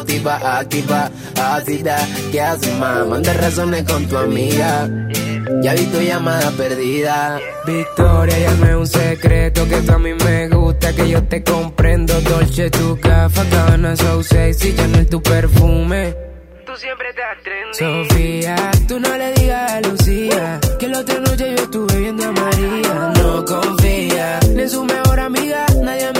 motiva, activa, ácida. ¿Qué haces, más? Manda razones con tu amiga. Ya vi tu llamada perdida. Victoria, ya no es un secreto que tú a mí me gusta, que yo te comprendo. Dolce, tu gafa, cabana, so sexy, ya no es tu perfume. Tú siempre estás trendy. Sofía, tú no le digas a Lucía que la otra noche yo estuve viendo a María. No confía ni en su mejor amiga, nadie me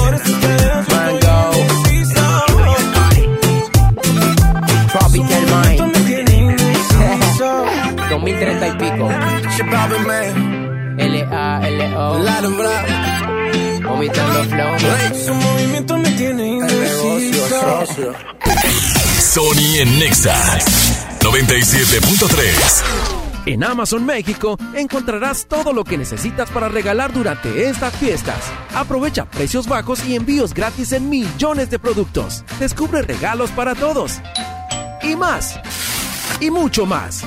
2030 y pico. L-A-L-O. Vomitando flow. Su movimiento me tiene. Sony en Nexa 97.3. En Amazon México encontrarás todo lo que necesitas para regalar durante estas fiestas. Aprovecha precios bajos y envíos gratis en millones de productos. Descubre regalos para todos. Y más. Y mucho más.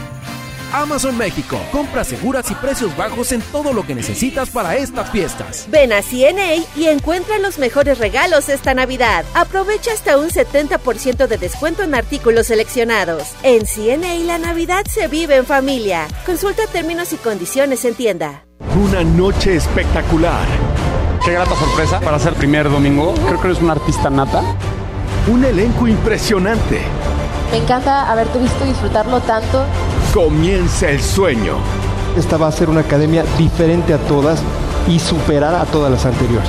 Amazon México. Compras seguras y precios bajos en todo lo que necesitas para estas fiestas. Ven a CNA y encuentra los mejores regalos esta Navidad. Aprovecha hasta un 70% de descuento en artículos seleccionados. En CNA la Navidad se vive en familia. Consulta términos y condiciones en tienda. Una noche espectacular. Qué grata sorpresa para ser primer domingo. Creo que eres un artista nata. Un elenco impresionante. Me encanta haberte visto disfrutarlo tanto. Comienza el sueño. Esta va a ser una academia diferente a todas y superar a todas las anteriores.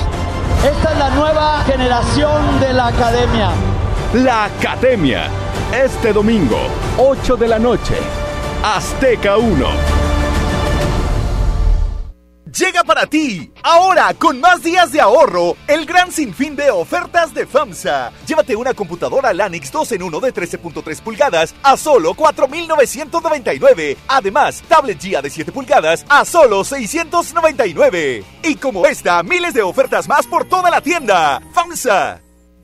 Esta es la nueva generación de la academia. La Academia. Este domingo, 8 de la noche. Azteca 1. Llega para ti, ahora con más días de ahorro, el gran sinfín de ofertas de FAMSA. Llévate una computadora Lanix 2 en 1 de 13.3 pulgadas a solo 4.999. Además, tablet GIA de 7 pulgadas a solo 699. Y como esta, miles de ofertas más por toda la tienda. FAMSA.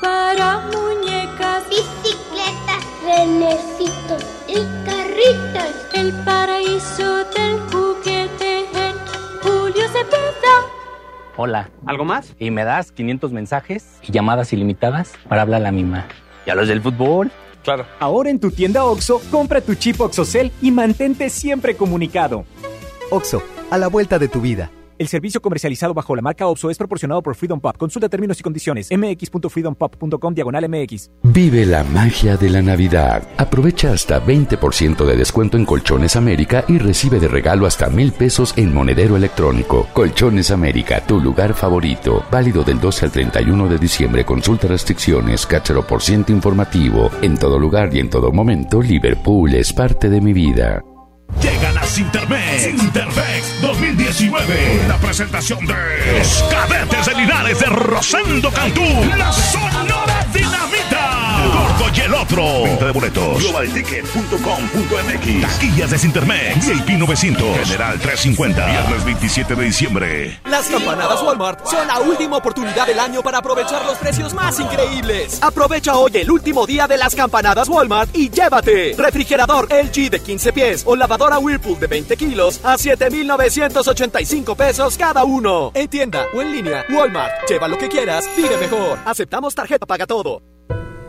Para muñecas, bicicletas, renecitos y carritos. El paraíso del juguete en Julio Cepeda. Hola. ¿Algo más? Y me das 500 mensajes y llamadas ilimitadas para hablar a la misma. ¿Y a los del fútbol? Claro. Ahora en tu tienda OXO, compra tu chip OXOCEL y mantente siempre comunicado. OXO, a la vuelta de tu vida. El servicio comercializado bajo la marca OPSO es proporcionado por Freedom Pop. Consulta términos y condiciones. mx.freedompop.com diagonal mx. Vive la magia de la Navidad. Aprovecha hasta 20% de descuento en Colchones América y recibe de regalo hasta mil pesos en monedero electrónico. Colchones América, tu lugar favorito. Válido del 12 al 31 de diciembre. Consulta restricciones, cáchero por ciento informativo. En todo lugar y en todo momento, Liverpool es parte de mi vida. Llegan a Sintermex. Sintermex 2019. La presentación de los cadetes de Linares de Rosendo Cantú. La Sonora Dinamita. Y el otro. Venta de boletos. Globalticket.com.mx. Taquillas de Sintermex. VIP 900. General 350. Viernes 27 de diciembre. Las campanadas Walmart son la última oportunidad del año para aprovechar los precios más increíbles. Aprovecha hoy el último día de las campanadas Walmart y llévate refrigerador LG de 15 pies o lavadora Whirlpool de 20 kilos a 7,985 pesos cada uno. En tienda o en línea, Walmart. Lleva lo que quieras, vive mejor. Aceptamos tarjeta paga todo.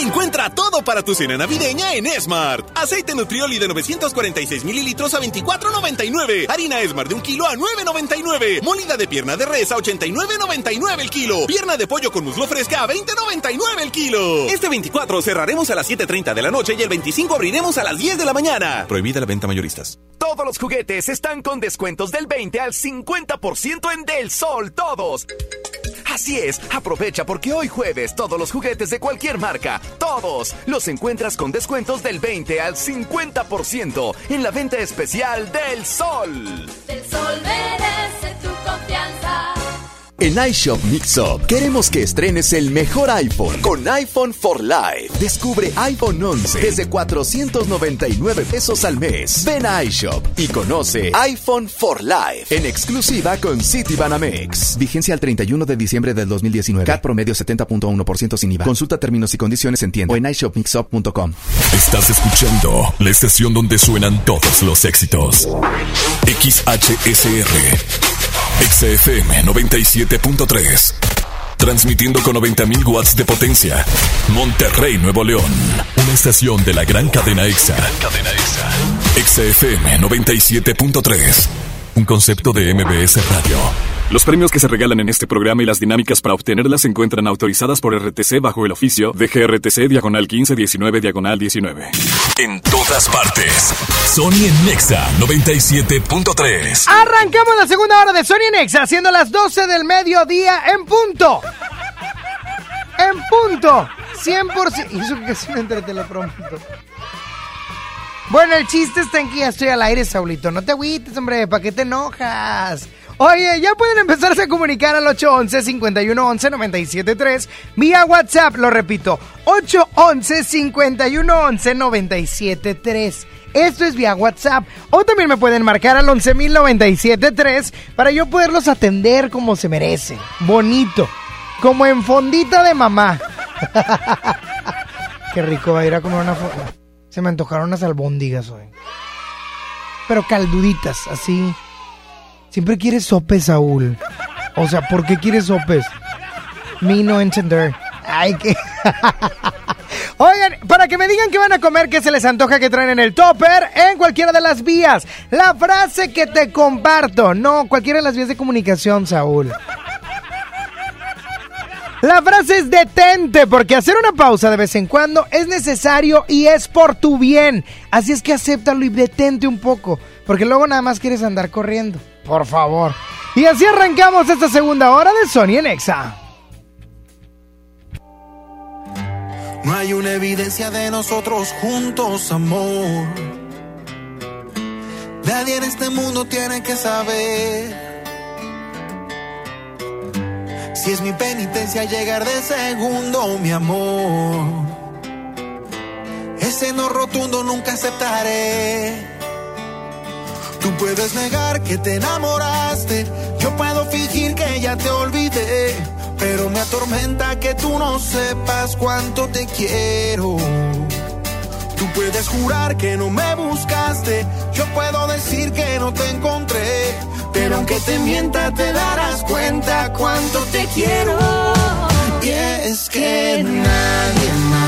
Encuentra todo para tu cena navideña en Esmart. Aceite Nutrioli de 946 mililitros a 24,99. Harina Esmart de un kilo a 9,99. Molida de pierna de res a 89,99 el kilo. Pierna de pollo con muslo fresca a 20,99 el kilo. Este 24 cerraremos a las 7.30 de la noche y el 25 abriremos a las 10 de la mañana. Prohibida la venta mayoristas. Todos los juguetes están con descuentos del 20 al 50% en Del Sol, todos. Así es, aprovecha porque hoy jueves todos los juguetes de cualquier marca, todos, los encuentras con descuentos del 20 al 50% en la venta especial Del Sol. Sol merece. En iShop Mixup queremos que estrenes el mejor iPhone con iPhone for Life. Descubre iPhone 11 desde 499 pesos al mes. Ven a iShop y conoce iPhone for Life en exclusiva con Citibanamex. Vigencia al 31 de diciembre del 2019. CAT promedio 70.1% sin IVA. Consulta términos y condiciones en tienda o en iShopMixup.com. Estás escuchando la estación donde suenan todos los éxitos. XHSR. XFM 97.3. Transmitiendo con 90.000 watts de potencia. Monterrey, Nuevo León. Una estación de la gran cadena EXA. Cadena EXA. XFM 97.3. Un concepto de MBS Radio. Los premios que se regalan en este programa y las dinámicas para obtenerlas se encuentran autorizadas por RTC bajo el oficio de GRTC Diagonal 1519 Diagonal 19. En todas partes. Sony en Nexa 97.3. Arrancamos la segunda hora de Sony Nexa, haciendo las 12 del mediodía en punto. En punto. 100%. Y eso que es un entreteleprompto. Bueno, el chiste está en que ya estoy al aire, Saulito. No te agüites, hombre. ¿Para qué te enojas? Oye, ya pueden empezarse a comunicar al 811-511-973 vía WhatsApp, lo repito, 811-511-973. Esto es vía WhatsApp. O también me pueden marcar al 11.097.3 para yo poderlos atender como se merece. Bonito. Como en fondita de mamá. Qué rico va a ir a comer una fonda. Se me antojaron unas albóndigas hoy. Pero calduditas, así. Siempre quieres sopes, Saúl. O sea, ¿por qué quieres sopes? Me no entender. Ay, que. Oigan, para que me digan qué van a comer, qué se les antoja que traen en el topper, en cualquiera de las vías. La frase que te comparto. No, cualquiera de las vías de comunicación, Saúl. La frase es detente, porque hacer una pausa de vez en cuando es necesario y es por tu bien. Así es que acéptalo y detente un poco, porque luego nada más quieres andar corriendo. Por favor. Y así arrancamos esta segunda hora de Sony en Exa. No hay una evidencia de nosotros juntos, amor. Nadie en este mundo tiene que saber. Si es mi penitencia llegar de segundo, mi amor. Ese no rotundo nunca aceptaré. Tú puedes negar que te enamoraste. Yo puedo fingir que ya te olvidé. Pero me atormenta que tú no sepas cuánto te quiero. Tú puedes jurar que no me buscaste. Yo puedo decir que no te encontré. Pero aunque te mienta, te darás cuenta cuánto te quiero. Y es que nadie más,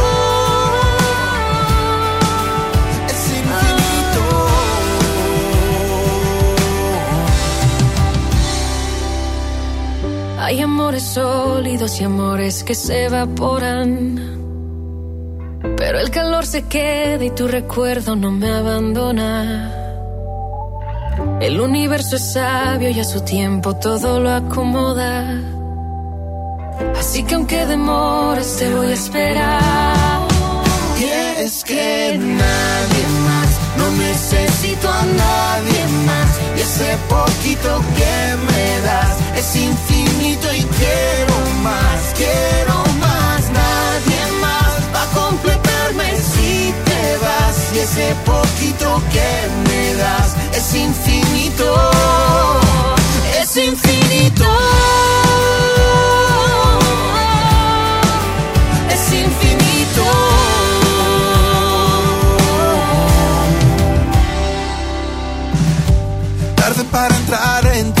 Hay amores sólidos y amores que se evaporan. Pero el calor se queda y tu recuerdo no me abandona. El universo es sabio y a su tiempo todo lo acomoda. Así que aunque demores te voy a esperar. Y es que nadie más, no necesito a nadie más. Y ese poquito que me das es infinito y quiero más, quiero más. Nadie más va a completarme si te vas. Y ese poquito que me das es infinito, es infinito. Es infinito. Tarde para entrar en tu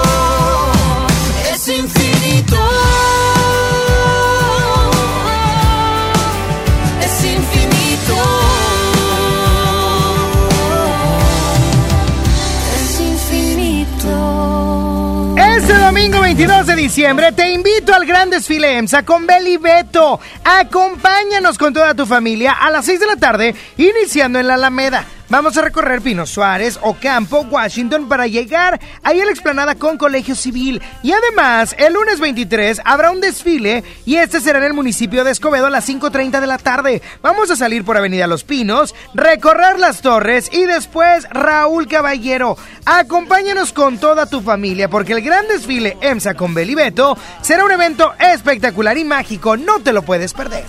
domingo 22 de diciembre te invito al gran desfile EMSA con Beli Beto. Acompáñanos con toda tu familia a las 6 de la tarde, iniciando en la Alameda. Vamos a recorrer Pino Suárez, Ocampo, Washington para llegar ahí a la explanada con Colegio Civil. Y además, el lunes 23 habrá un desfile y este será en el municipio de Escobedo a las 5.30 de la tarde. Vamos a salir por Avenida Los Pinos, recorrer las torres y después Raúl Caballero. Acompáñanos con toda tu familia porque el gran desfile EMSA con Belibeto será un evento espectacular y mágico. No te lo puedes perder.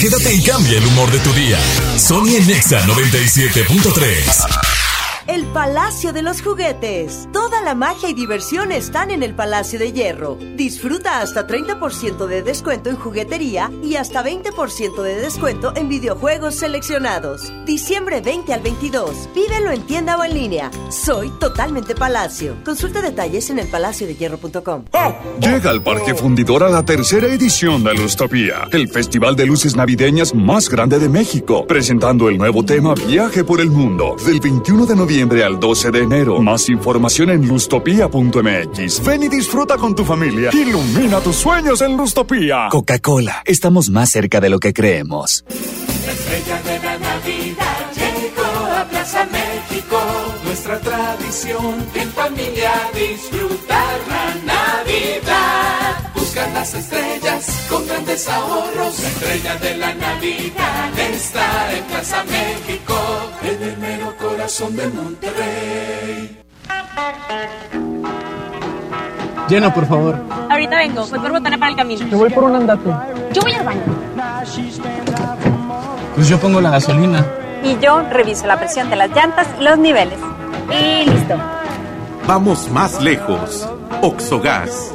Quédate y cambia el humor de tu día. Sony Nexa 97.3. El Palacio de los Juguetes. Toda la magia y diversión están en el Palacio de Hierro. Disfruta hasta 30% de descuento en juguetería y hasta 20% de descuento en videojuegos seleccionados. Diciembre 20 al 22. Vívelo en tienda o en línea. Soy totalmente Palacio. Consulta detalles en elpalaciodehierro.com. Llega al Parque Fundidora la tercera edición de Lustopía, el festival de luces navideñas más grande de México, presentando el nuevo tema Viaje por el Mundo, del 21 de noviembre al 12 de enero. Más información en lustopia.mx. Ven y disfruta con tu familia. Ilumina tus sueños en Lustopia. Coca-Cola, estamos más cerca de lo que creemos. La estrella de la Navidad llegó a Plaza México. Nuestra tradición en familia disfrutar la Navidad. Buscar las estrellas con grandes ahorros. La estrella de la Navidad está en Plaza México. En el mero corazón de Monterrey. Llena, por favor. Ahorita vengo, voy por botana para el camino. Yo voy por un andate. Yo voy al baño. Pues yo pongo la gasolina. Y yo reviso la presión de las llantas y los niveles. Y listo. Vamos más lejos. Oxogas.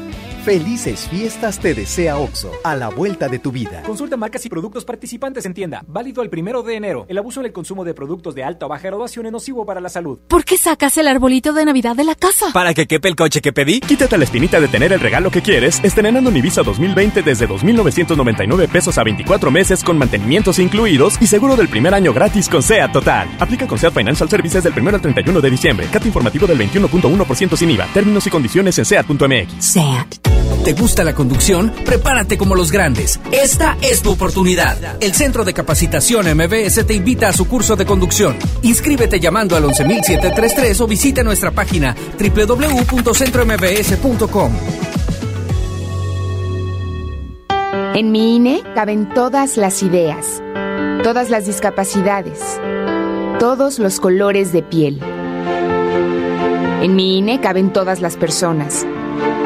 Felices fiestas te desea OXO, a la vuelta de tu vida. Consulta marcas y productos participantes en tienda. Válido el primero de enero. El abuso en el consumo de productos de alta o baja graduación es nocivo para la salud. ¿Por qué sacas el arbolito de Navidad de la casa? Para que quepe el coche que pedí. Quítate la espinita de tener el regalo que quieres, estrenando mi Visa 2020 desde 2.999 pesos a 24 meses con mantenimientos incluidos y seguro del primer año gratis con SEAT Total. Aplica con SEAT Financial Services del 1 al 31 de diciembre. Cat informativo del 21.1% sin IVA. Términos y condiciones en SEAT.mx. SEAT. ¿Te gusta la conducción? Prepárate como los grandes. Esta es tu oportunidad. El Centro de Capacitación MBS te invita a su curso de conducción. Inscríbete llamando al 11733 o visita nuestra página www.centrombs.com. En mi INE caben todas las ideas, todas las discapacidades, todos los colores de piel. En mi INE caben todas las personas,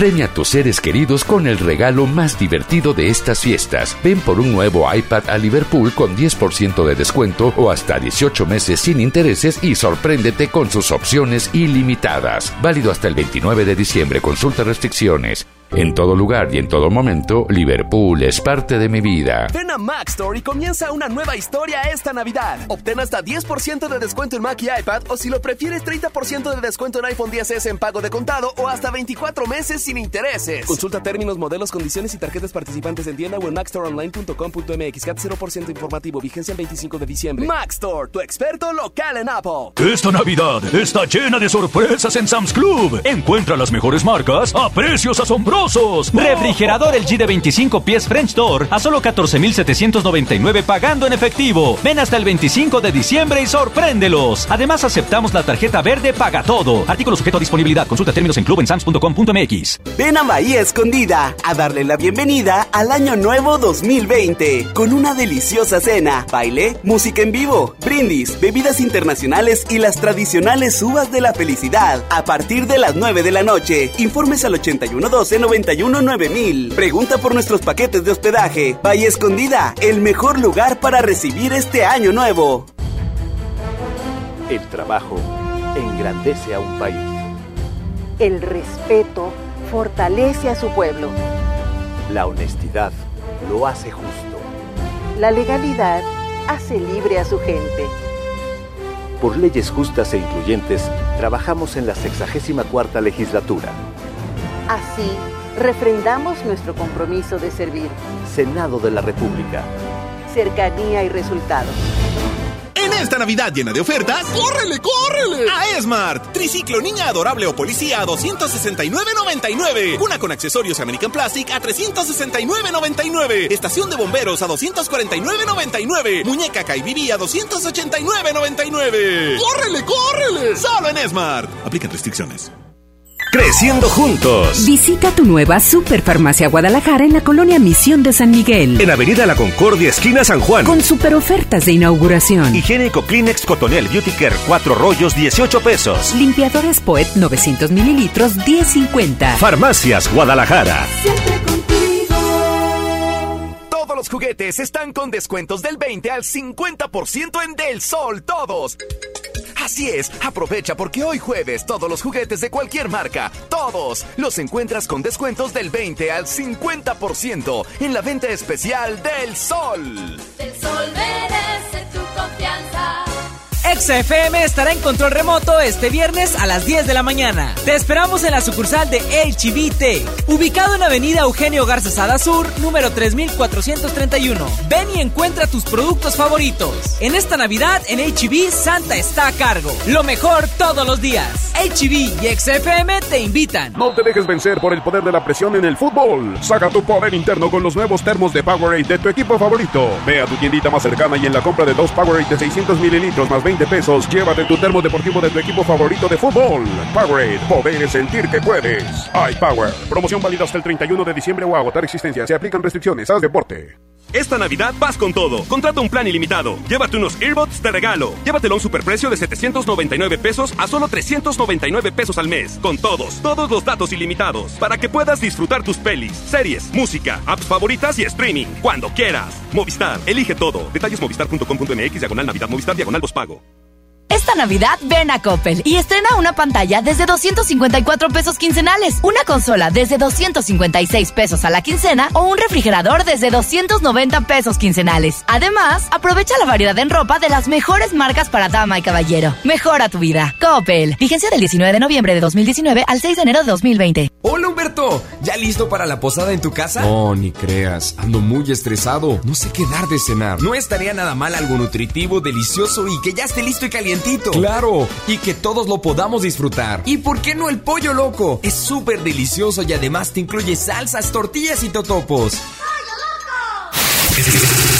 Premia a tus seres queridos con el regalo más divertido de estas fiestas. Ven por un nuevo iPad a Liverpool con 10% de descuento o hasta 18 meses sin intereses y sorpréndete con sus opciones ilimitadas. Válido hasta el 29 de diciembre. Consulta restricciones. En todo lugar y en todo momento, Liverpool es parte de mi vida. Ven a Mac Store y comienza una nueva historia esta Navidad. Obtén hasta 10% de descuento en Mac y iPad o si lo prefieres 30% de descuento en iPhone 10s en pago de contado o hasta 24 meses sin intereses. Consulta términos, modelos, condiciones y tarjetas participantes en tienda o en macstoreonline.com.mx. CAT 0% informativo. Vigencia el 25 de diciembre. Mac Store, tu experto local en Apple. Esta Navidad está llena de sorpresas en Sam's Club. Encuentra las mejores marcas a precios asombrosos. Refrigerador LG de 25 pies French Door a solo 14,799 pagando en efectivo. Ven hasta el 25 de diciembre y sorpréndelos. Además, aceptamos la tarjeta verde Paga Todo. Artículo sujeto a disponibilidad. Consulta términos en clubensams.com.mx. Ven a Bahía Escondida a darle la bienvenida al Año Nuevo 2020 con una deliciosa cena, baile, música en vivo, brindis, bebidas internacionales y las tradicionales uvas de la felicidad a partir de las 9 de la noche. Informes al 8112 919000. Pregunta por nuestros paquetes de hospedaje. Bahía Escondida, el mejor lugar para recibir este año nuevo. El trabajo engrandece a un país. El respeto fortalece a su pueblo. La honestidad lo hace justo. La legalidad hace libre a su gente. Por leyes justas e incluyentes, trabajamos en la 64 legislatura. Así, refrendamos nuestro compromiso de servir. Senado de la República. Cercanía y resultados. En esta Navidad llena de ofertas, ¡córrele, córrele! A Esmart. Triciclo niña adorable o policía a 269.99. Una con accesorios American Plastic a 369.99. Estación de bomberos a 249.99. Muñeca Kaibibi a 289.99. ¡Córrele, córrele! Solo en Esmart. Aplican restricciones. Creciendo juntos. Visita tu nueva Superfarmacia Guadalajara en la colonia Misión de San Miguel. En Avenida La Concordia, esquina San Juan. Con super ofertas de inauguración. Higiénico Kleenex Cotonel Beauty Care, 4 rollos, 18 pesos. Limpiadores Poet, 900 mililitros, 10.50. Farmacias Guadalajara. Todos los juguetes están con descuentos del 20 al 50% en Del Sol, todos. Así es, aprovecha porque hoy jueves todos los juguetes de cualquier marca, todos, los encuentras con descuentos del 20 al 50% en la venta especial del Sol. El sol merece tu confianza. XFM estará en control remoto este viernes a las 10 de la mañana. Te esperamos en la sucursal de HBT, ubicado en Avenida Eugenio Garza Sada Sur, número 3431. Ven y encuentra tus productos favoritos. En esta Navidad, en HB, Santa está a cargo. Lo mejor todos los días. HB y XFM te invitan. No te dejes vencer por el poder de la presión en el fútbol. Saca tu poder interno con los nuevos termos de Powerade de tu equipo favorito. Ve a tu tiendita más cercana y en la compra de dos Powerade de 600 mililitros más 20 pesos, llévate tu termo deportivo de tu equipo favorito de fútbol. Powerade, poder sentir que puedes. iPower, promoción válida hasta el 31 de diciembre o agotar existencia. Se aplican restricciones. Haz deporte. Esta Navidad vas con todo. Contrata un plan ilimitado. Llévate unos earbuds de regalo. Llévatelo a un superprecio de 799 pesos a solo 399 pesos al mes. Con todos, todos los datos ilimitados. Para que puedas disfrutar tus pelis, series, música, apps favoritas y streaming. Cuando quieras. Movistar, elige todo. Detalles movistar.com.mx, diagonal Navidad, Movistar, diagonal pago. Esta Navidad ven a Coppel y estrena una pantalla desde 254 pesos quincenales, una consola desde 256 pesos a la quincena o un refrigerador desde 290 pesos quincenales. Además, aprovecha la variedad en ropa de las mejores marcas para dama y caballero. Mejora tu vida. Coppel. Vigencia del 19 de noviembre de 2019 al 6 de enero de 2020. Hola Humberto, ¿ya listo para la posada en tu casa? No, ni creas, ando muy estresado, no sé qué dar de cenar. No estaría nada mal algo nutritivo, delicioso y que ya esté listo y calientito. Claro, y que todos lo podamos disfrutar. ¿Y por qué no el pollo loco? Es súper delicioso y además te incluye salsas, tortillas y totopos.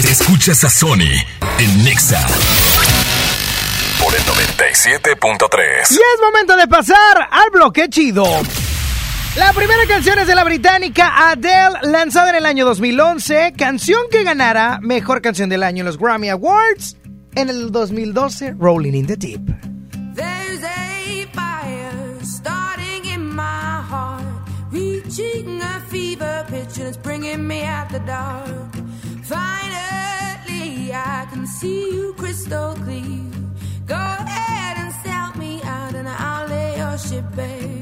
Escuchas a Sony en Nexa por el 97.3. Y es momento de pasar al bloque chido. La primera canción es de la británica Adele, lanzada en el año 2011, canción que ganara Mejor Canción del Año en los Grammy Awards en el 2012, Rolling in the Deep. There's a fire starting in my heart, reaching a fever pitch and it's bringing me out the dark. Finally, I can see you crystal clear. Go ahead and sell me out and I'll lay your ship bare.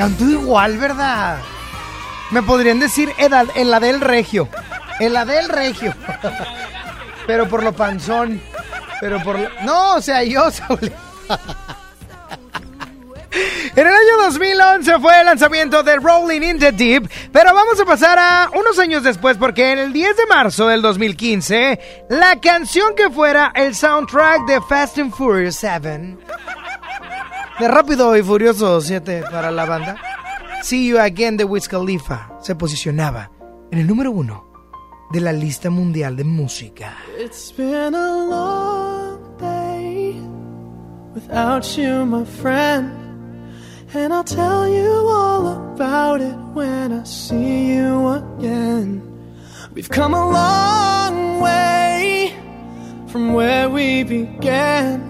Cantó igual, ¿verdad? Me podrían decir edad, en la del regio. En la del regio. Pero por lo panzón. Pero por lo... No, o sea, yo... En el año 2011 fue el lanzamiento de Rolling in the Deep, pero vamos a pasar a unos años después porque en el 10 de marzo del 2015, la canción que fuera el soundtrack de Fast and Furious 7 de Rápido y Furioso 7 para la banda, See You Again de Wiz Khalifa se posicionaba en el número uno de la lista mundial de música. It's been a long day without you, my friend. And I'll tell you all about it when I see you again. We've come a long way from where we began.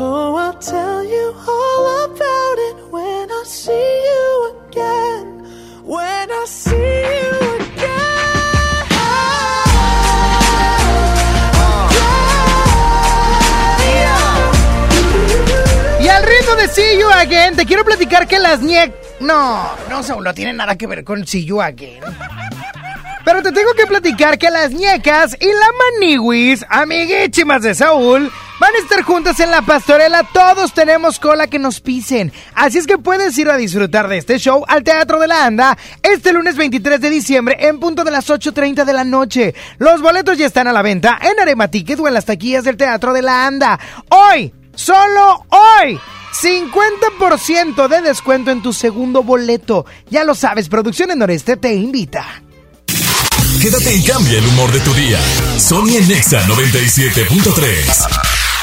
Oh, I'll tell you all about it when I see you again. When I see you Y al ritmo de See You Again, te quiero platicar que las ñe... No, no, Saúl, no tiene nada que ver con See You Again. Pero te tengo que platicar que las ñecas y la maniwis, amiguísimas de Saúl, van a estar juntas en la pastorela. Todos tenemos cola que nos pisen. Así es que puedes ir a disfrutar de este show al Teatro de la Anda este lunes 23 de diciembre en punto de las 8.30 de la noche. Los boletos ya están a la venta en Arema Ticket o en las taquillas del Teatro de la Anda. Hoy, solo hoy. 50% de descuento en tu segundo boleto. Ya lo sabes, Producción en Noreste te invita. Quédate y cambia el humor de tu día. Sony en Nexa 97.3.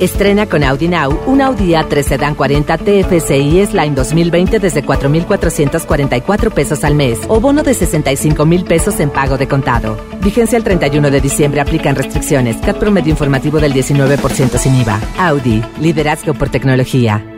Estrena con Audi Now un Audi A3 Sedan 40 TFSI S-Line 2020 desde 4,444 pesos al mes o bono de 65 mil pesos en pago de contado. Vigencia el 31 de diciembre. Aplican restricciones. CAT promedio informativo del 19% sin IVA. Audi. Liderazgo por tecnología.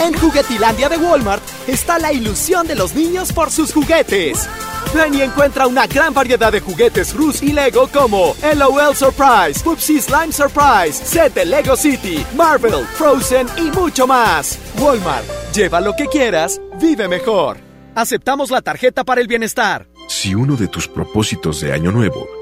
En Juguetilandia de Walmart está la ilusión de los niños por sus juguetes. Ven encuentra una gran variedad de juguetes Rus y Lego como LOL Surprise, Pupsi Slime Surprise, set de Lego City, Marvel, Frozen y mucho más. Walmart, lleva lo que quieras, vive mejor. Aceptamos la tarjeta para el bienestar. Si uno de tus propósitos de Año Nuevo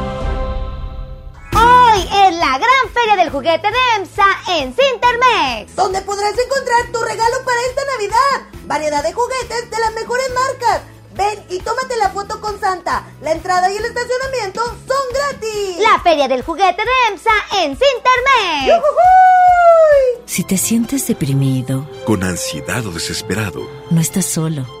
Feria del juguete de EMSA en Cintermex. Donde podrás encontrar tu regalo para esta Navidad. Variedad de juguetes de las mejores marcas. Ven y tómate la foto con Santa. La entrada y el estacionamiento son gratis. La feria del juguete de EMSA en Cintermex. ¡Yujujuy! Si te sientes deprimido, Con ansiedad o desesperado, no estás solo.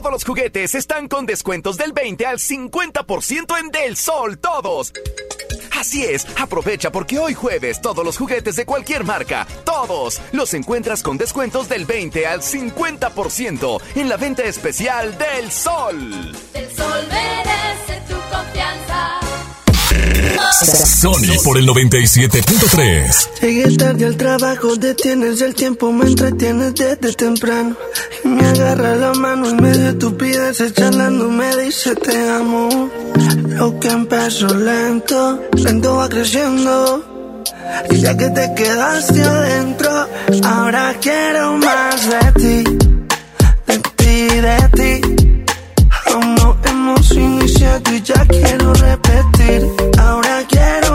Todos los juguetes están con descuentos del 20 al 50% en Del Sol, todos. Así es, aprovecha porque hoy jueves todos los juguetes de cualquier marca, todos, los encuentras con descuentos del 20 al 50% en la venta especial Del Sol. El sol merece. Sony por el 97.3. Llegué tarde al trabajo, detienes el tiempo, me entretienes desde temprano. Y me agarra la mano y medio estupideces charlando, me dice te amo. Lo que empezó lento, lento va creciendo. Y ya que te quedaste adentro, ahora quiero más de ti, de ti, de ti. No hemos iniciado y ya quiero repetir. Ahora quiero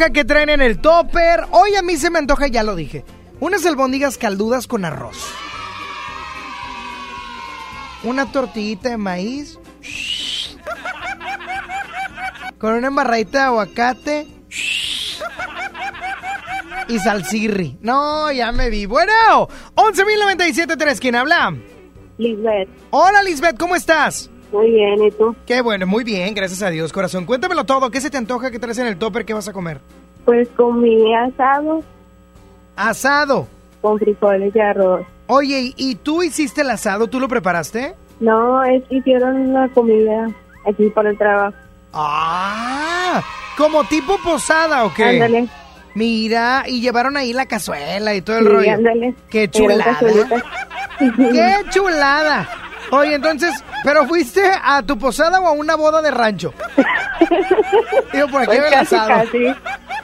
antoja? ¿Qué traen en el topper? Hoy a mí se me antoja, ya lo dije, unas albóndigas caldudas con arroz. Una tortillita de maíz. Con una embarradita de aguacate. Y salsirri. No, ya me vi. Bueno, 11.097.3. ¿Quién habla? Lisbeth. Hola, Lisbeth, ¿cómo estás? Muy bien, ¿y tú? Qué bueno, muy bien, gracias a Dios, corazón. Cuéntamelo todo, ¿qué se te antoja que traes en el topper? ¿Qué vas a comer? Pues comí asado Asado. con frijoles y arroz. Oye, ¿y- ¿y tú hiciste el asado? ¿Tú lo preparaste? No, es hicieron la comida aquí por el trabajo. Ah, como tipo posada o qué? Ándale. Mira, y llevaron ahí la cazuela y todo el Sí, rollo. ándale. Qué chulada. Qué chulada. Oye, entonces, ¿pero fuiste a tu posada o a una boda de rancho? Digo, por aquí Pues casi, casi.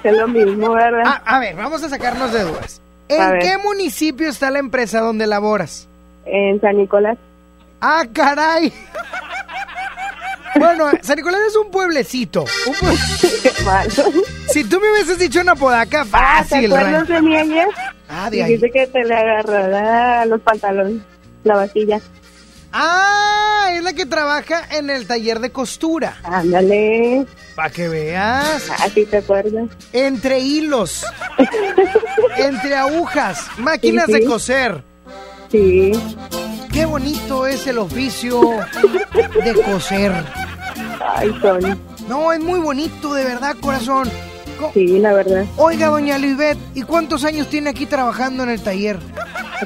Es lo mismo, ¿verdad? Ah, a ver, vamos a sacarnos de dudas. A ¿En ver. qué municipio está la empresa donde laboras? En San Nicolás. ¡Ah, caray! Bueno, San Nicolás es un pueblecito. Un pue- si tú me hubieses dicho una podaca, ¿Te fácil. acuerdas Ray. de mí ayer? Ah, de ahí. Dijiste que te le agarrará los pantalones, la vajilla. Ah, es la que trabaja en el taller de costura. Ándale. Para que veas. Así te acuerdas. Entre hilos. entre agujas. Máquinas Sí, sí. de coser. Sí. Qué bonito es el oficio de coser. Ay, Tony. No, es muy bonito, de verdad, corazón. Co- Sí, la verdad. Oiga, doña Lisbeth, ¿y cuántos años tiene aquí trabajando en el taller?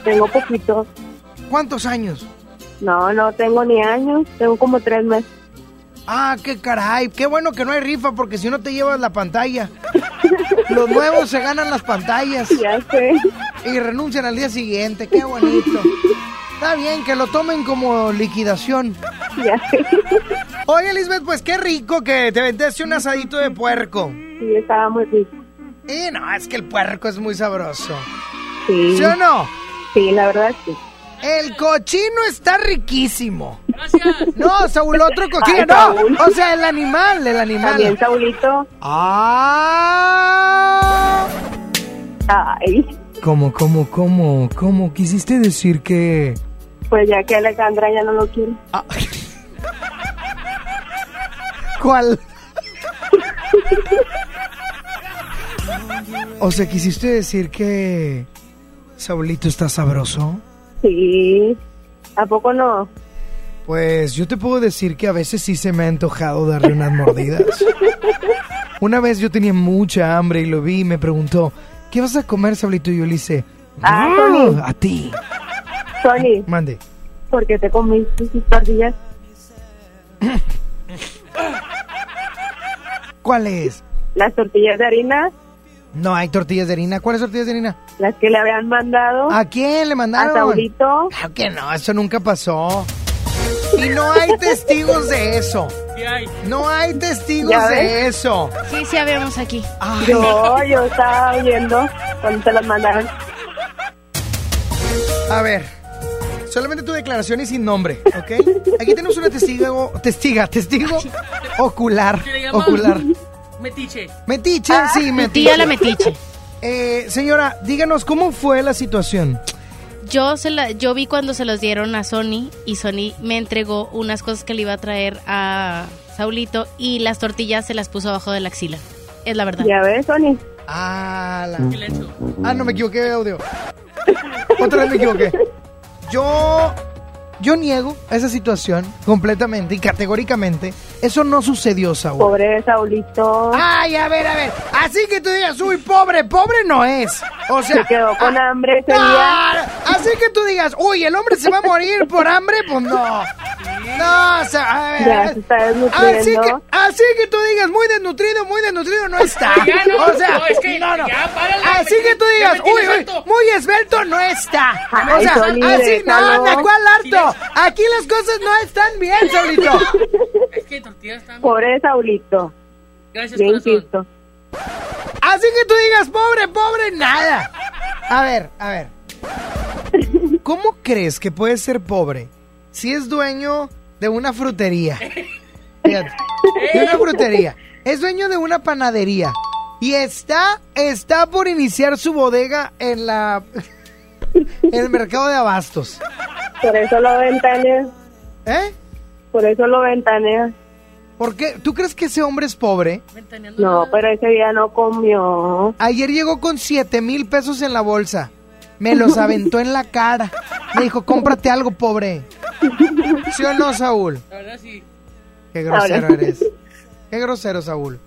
Tengo poquito. ¿Cuántos años? No, no tengo ni años. Tengo como tres meses. Ah, qué caray, qué bueno que no hay rifa porque si no te llevas la pantalla. Los nuevos se ganan las pantallas. Ya sé. Y renuncian al día siguiente, qué bonito. Está bien que lo tomen como liquidación. Ya sé. Oye, Lisbeth, pues qué rico que te vendiste un asadito de puerco. Sí, estaba muy rico. Y no, es que el puerco es muy sabroso. Sí. ¿Sí o no? Sí, la verdad sí. El cochino está riquísimo. No, Saúl, otro cochino. Ay, No, Saúl. o sea, el animal, el animal. También, Saulito. Ah. Ay, ¿Cómo, cómo, cómo, cómo? ¿Quisiste decir que...? pues ya que Alejandra ya no lo quiere. ¿Cuál? O sea, ¿quisiste decir que... Saulito está sabroso? Sí. ¿A poco no? Pues yo te puedo decir que a veces sí se me ha antojado darle unas mordidas. Una vez yo tenía mucha hambre y lo vi y me preguntó, ¿qué vas a comer, Saulito? Y yo le hice, Ah, "Mm, Tony. a ti. Mande. ¿por qué te comiste sus tortillas? ¿Cuál es? Las tortillas de harina, No hay tortillas de harina. ¿Cuáles tortillas de harina? las que le habían mandado ¿A quién le a mandaron? Saulito. Claro que no, eso nunca pasó. Y no hay testigos de eso. No hay testigos ¿Ya de eso. Sí, sí habíamos aquí. Ay, Yo, yo estaba oyendo cuando te las mandaron. A ver, solamente tu declaración y sin nombre, ¿ok? Aquí tenemos una testigo, testiga, testigo ocular, ocular. Metiche. Metiche, Ah, sí, metiche. tía la metiche. Eh, señora, díganos cómo fue la situación. Yo, se la, yo vi cuando se los dieron a Sony y Sony me entregó unas cosas que le iba a traer a Saulito y las tortillas se las puso abajo de la axila. Es la verdad. Ya ves, Tony. Ah, la- ah, no me equivoqué de audio. Otra vez me equivoqué. Yo, yo niego esa situación completamente y categóricamente. Eso no sucedió, Saúl. Pobre Saulito. Ay, a ver, a ver. Así que tú digas, uy, pobre, pobre no es. O sea, Se quedó con ah, hambre ese día. Así que tú digas, uy, el hombre se va a morir por hambre, pues no. No, o sea, a ver. Ya se está Así que, así que tú digas, muy desnutrido, muy desnutrido no está. Ya no, o sea, no, es que no, no. ya, párale, así me que tú digas, uy, muy esbelto no está. o sea, así, no. ¿de cuál harto? Aquí las cosas no están bien, Saulito. Es que tortillas están. Pobre Saulito. Gracias, corazón. insisto. Así que tú digas, pobre, pobre, nada. A ver, a ver. ¿Cómo crees que puede ser pobre si es dueño de una frutería? Fíjate, de una frutería. Es dueño de una panadería. Y está, está por iniciar su bodega en la... En el mercado de abastos. Por eso lo ventanea. ¿Eh? Por eso lo ventanea. ¿Por qué? ¿Tú crees que ese hombre es pobre? No, pero ese día no comió. Ayer llegó con 7 mil pesos en la bolsa. Me los aventó en la cara. Me dijo, cómprate algo, pobre. ¿Sí o no, Saúl? La verdad sí. Qué grosero Ahora. eres. Qué grosero, Saúl.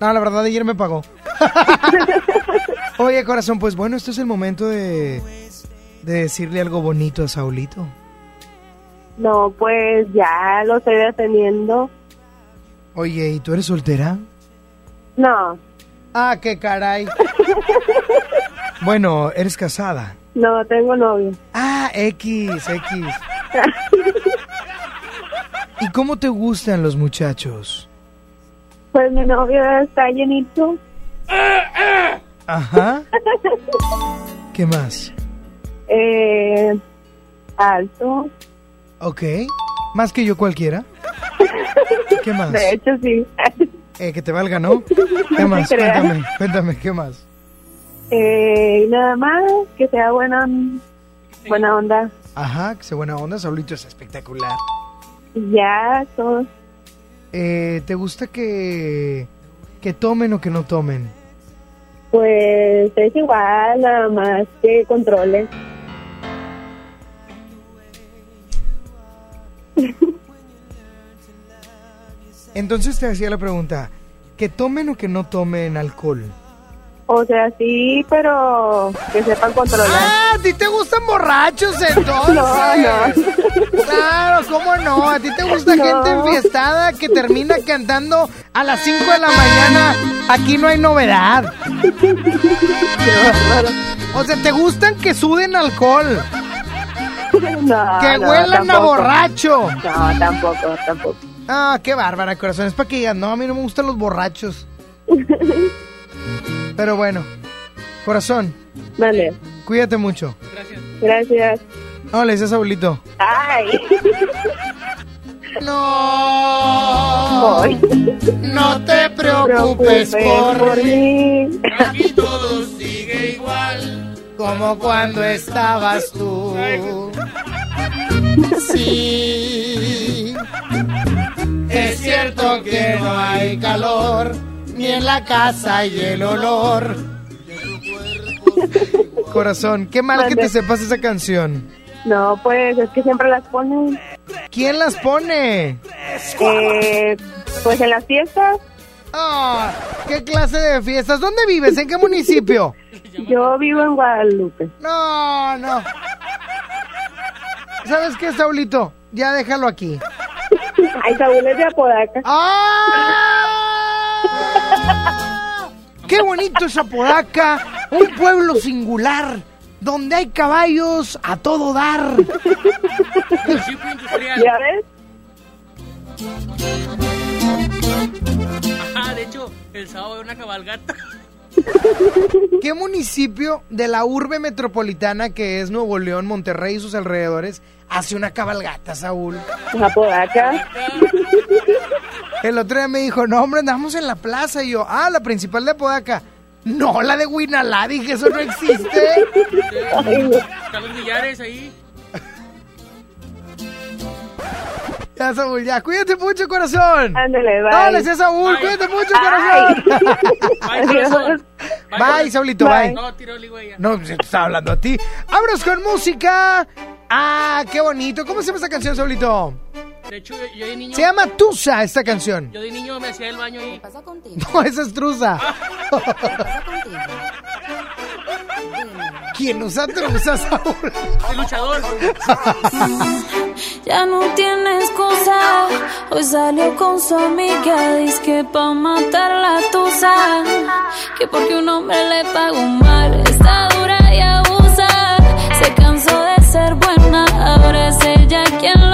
No, la verdad, ayer me pagó. Oye, corazón, pues bueno, este es el momento de, de decirle algo bonito a Saulito. No, pues ya lo estoy deteniendo. Oye, ¿y tú eres soltera? No, Ah, qué caray. Bueno, eres casada. no tengo novio. Ah, X, X. ¿Y cómo te gustan los muchachos? Pues mi novio está llenito. Ajá. ¿Qué más? Eh, alto. Ok. ¿Más que yo cualquiera? ¿Qué más? De hecho, sí. Eh, que te valga, ¿no? ¿Qué más? Cuéntame, cuéntame, ¿qué más? Eh, y nada más, que sea buena, buena onda. Ajá, que sea buena onda, Saulito es espectacular. Ya, todo. Eh, ¿Te gusta que, que tomen o que no tomen? Pues es igual, nada más que controle. Entonces te hacía la pregunta, ¿que tomen o que no tomen alcohol? O sea, sí, pero que sepan controlar. ¡Ah! ¿A ti te gustan borrachos entonces? No, no. Claro, ¿cómo no? ¿A ti te gusta No. gente enfiestada que termina cantando a las 5 de la mañana? Aquí no hay novedad. O sea, ¿te gustan que suden alcohol? No, que no, huelan a borracho. No, tampoco, tampoco. Ah, qué bárbara, corazón. Es para que digan, no, a mí no me gustan los borrachos. Pero bueno, corazón. Vale. Cuídate mucho. Gracias. No, le dices abuelito. Ay. No. No te preocupes por mí. Aquí todo sigue igual. Como cuando estabas tú. Sí. Es cierto que no hay calor, ni en la casa hay el olor. Corazón, qué mal que te sepas esa canción. No, pues es que siempre las ponen. ¿Quién las pone? Eh, pues en las fiestas. Ah, ¿Qué clase de fiestas? ¿Dónde vives? ¿En qué municipio? Yo vivo en Guadalupe. No, no. ¿Sabes qué, Saulito? Ya déjalo aquí. Ay, Saúl es de Apodaca. ¡Ah! ¡Qué bonito es Apodaca! Un pueblo singular, donde hay caballos a todo dar. Municipio industrial. ¿Ya ves? Ajá, de hecho, el sábado una cabalgata. ¿Qué municipio de la urbe metropolitana que es Nuevo León, Monterrey y sus alrededores hace una cabalgata, Saúl? Apodaca. El otro día me dijo, no, hombre, andamos en la plaza. Y yo, ah, la principal de Apodaca. No, la de Huinalá, dije, eso no existe. Carlos Millares ahí. Ya, Saúl, ya, cuídate mucho, corazón. Ándale, bye. No, le decía a Saúl, cuídate mucho, corazón. Bye, corazón. Bye, Saulito, bye. No, tiró el ella. No, pues, te estaba hablando a ti. Vámonos con música. Ah, qué bonito. ¿Cómo se llama esta canción, Saulito? De hecho, yo, yo de niño. Se llama Tusa esta canción. Yo de niño me hacía el baño ahí. No, esa es truza. ¿Quién usa truza, Saúl? El luchador. Ya no tiene excusa. Hoy salió con su amiga. Dice que pa' matar la tusa. Que porque un hombre le pagó mal. Está dura y abusa. Se cansó de ser buena. Ahora es ella quien los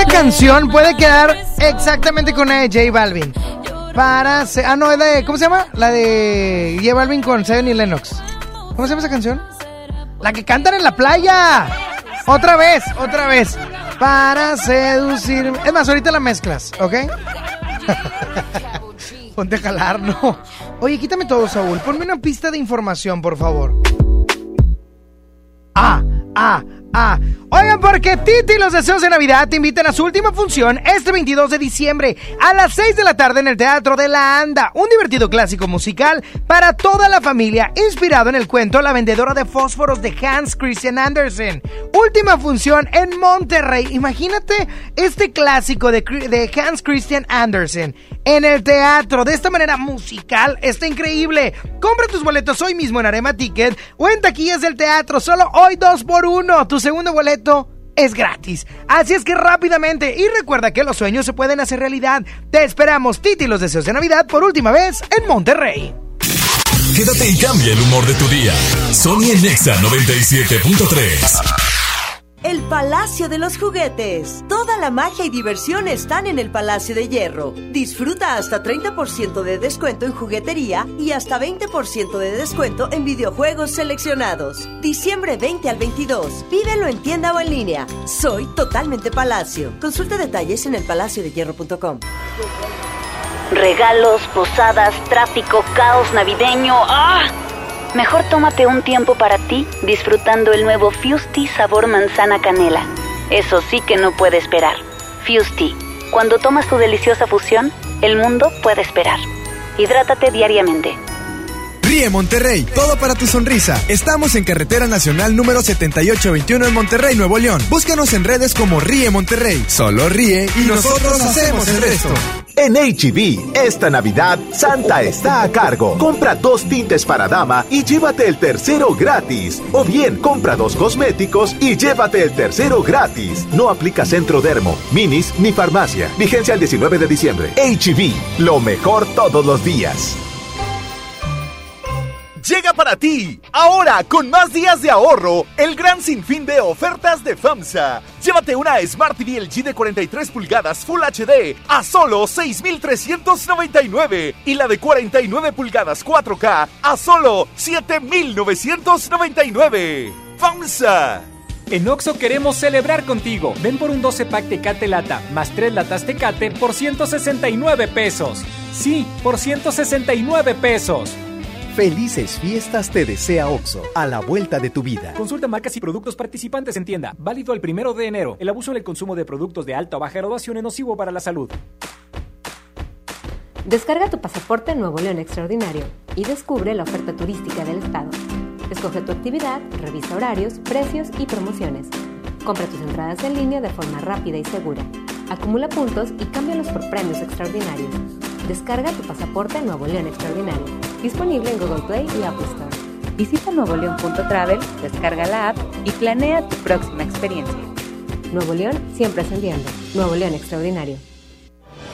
Esa canción puede quedar exactamente con la de J Balvin. Para. se- Ah, no, es de. ¿Cómo se llama? La de J Balvin con Zion y Lennox. ¿Cómo se llama esa canción? La que cantan en la playa. Otra vez, otra vez. Para seducir. Es más, ahorita la mezclas, ¿ok? Ponte a jalar, no. Oye, quítame todo, Saúl. Ponme una pista de información, por favor. Ah, ah, Oigan, porque Titi y los deseos de Navidad te invitan a su última función este 22 de diciembre a las 6 de la tarde en el Teatro de la Anda. Un divertido clásico musical para toda la familia, inspirado en el cuento La vendedora de fósforos de Hans Christian Andersen. Última función en Monterrey. Imagínate este clásico de Hans Christian Andersen en el teatro. De esta manera musical está increíble. Compra tus boletos hoy mismo en Arema Ticket o en taquillas del teatro. Solo hoy dos por uno. Segundo boleto es gratis. Así es que rápidamente y recuerda que los sueños se pueden hacer realidad. Te esperamos, Titi los deseos de Navidad por última vez en Monterrey. Quédate y cambia el humor de tu día. Sony en Nexa 97.3. El Palacio de los Juguetes. Toda la magia y diversión están en el Palacio de Hierro. Disfruta hasta 30% de descuento en juguetería y hasta 20% de descuento en videojuegos seleccionados. Diciembre 20 al 22. Pídelo en tienda o en línea. Soy totalmente Palacio. Consulta detalles en elpalaciodehierro.com. Regalos, posadas, tráfico, caos navideño. ¡Ah! Mejor tómate un tiempo para ti disfrutando el nuevo Fusti sabor manzana canela. Eso sí que no puede esperar. Fusti, cuando tomas tu deliciosa fusión, el mundo puede esperar. Hidrátate diariamente. Ríe Monterrey, todo para tu sonrisa. Estamos en Carretera Nacional número 7821 en Monterrey, Nuevo León. Búscanos en redes como Ríe Monterrey. Solo ríe y nosotros hacemos el resto. En HB, esta Navidad, Santa está a cargo. Compra dos tintes para dama y llévate el tercero gratis. O bien, compra dos cosméticos y llévate el tercero gratis. No aplica Centro Dermo, Minis ni farmacia. Vigencia el 19 de diciembre. HB, lo mejor todos los días. Llega para ti, ahora con más días de ahorro, el gran sinfín de ofertas de FAMSA. Llévate una Smart TV LG de 43 pulgadas Full HD a solo 6,399 y la de 49 pulgadas 4K a solo 7,999. FAMSA. En Oxo queremos celebrar contigo. Ven por un 12 pack Tecate Lata más 3 latas Tecate por 169 pesos. Sí, por 169 pesos. Felices fiestas te desea OXO, a la vuelta de tu vida. Consulta marcas y productos participantes en tienda. Válido el primero de enero. El abuso en el consumo de productos de alta o baja graduación es nocivo para la salud. Descarga tu pasaporte Nuevo León Extraordinario y descubre la oferta turística del estado. Escoge tu actividad, revisa horarios, precios y promociones. Compra tus entradas en línea de forma rápida y segura. Acumula puntos y cámbialos por premios extraordinarios. Descarga tu pasaporte Nuevo León Extraordinario. Disponible en Google Play y Apple Store. Visita nuevoleón.travel, descarga la app y planea tu próxima experiencia. Nuevo León siempre ascendiendo. Nuevo León Extraordinario.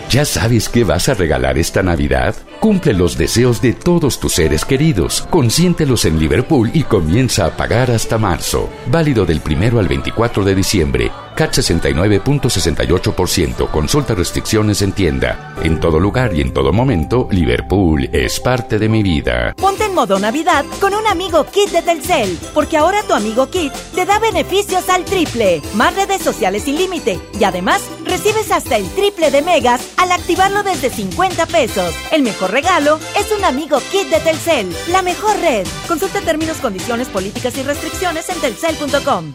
¿Ya sabes qué vas a regalar esta Navidad? Cumple los deseos de todos tus seres queridos, consiéntelos en Liverpool y comienza a pagar hasta marzo. Válido del primero al 24 de diciembre. CAT 69.68%. Consulta restricciones en tienda. En todo lugar y en todo momento, Liverpool es parte de mi vida. Ponte en modo Navidad con un amigo Kit de Telcel, porque ahora tu amigo Kit te da beneficios al triple, más redes sociales sin límite y además recibes hasta el triple de megas al activarlo desde 50 pesos. El mejor regalo es un amigo Kit de Telcel, la mejor red. Consulta términos, condiciones, políticas y restricciones en telcel.com.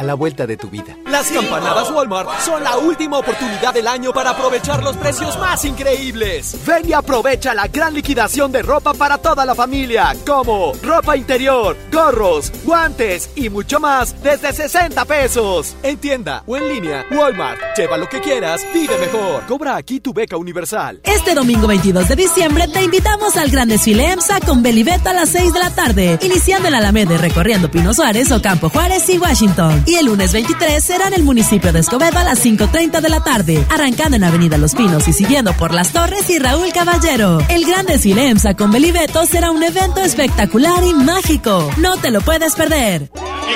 a la vuelta de tu vida. Las campanadas Walmart son la última oportunidad del año para aprovechar los precios más increíbles. Ven y aprovecha la gran liquidación de ropa para toda la familia, como ropa interior, gorros, guantes y mucho más desde 60 pesos. En tienda o en línea, Walmart. Lleva lo que quieras, vive mejor. Cobra aquí tu beca universal. Este domingo 22 de diciembre te invitamos al gran desfile EMSA con Belibeta a las 6 de la tarde, iniciando en Alameda y recorriendo Pino Suárez, Ocampo Juárez y Washington. Y el lunes 23 será en el municipio de Escobedo a las 5.30 de la tarde, arrancando en Avenida Los Pinos y siguiendo por Las Torres y Raúl Caballero. El gran desfile EMSA con Belibeto será un evento espectacular y mágico. No te lo puedes perder. Y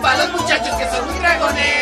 para los muchachos que son dragones.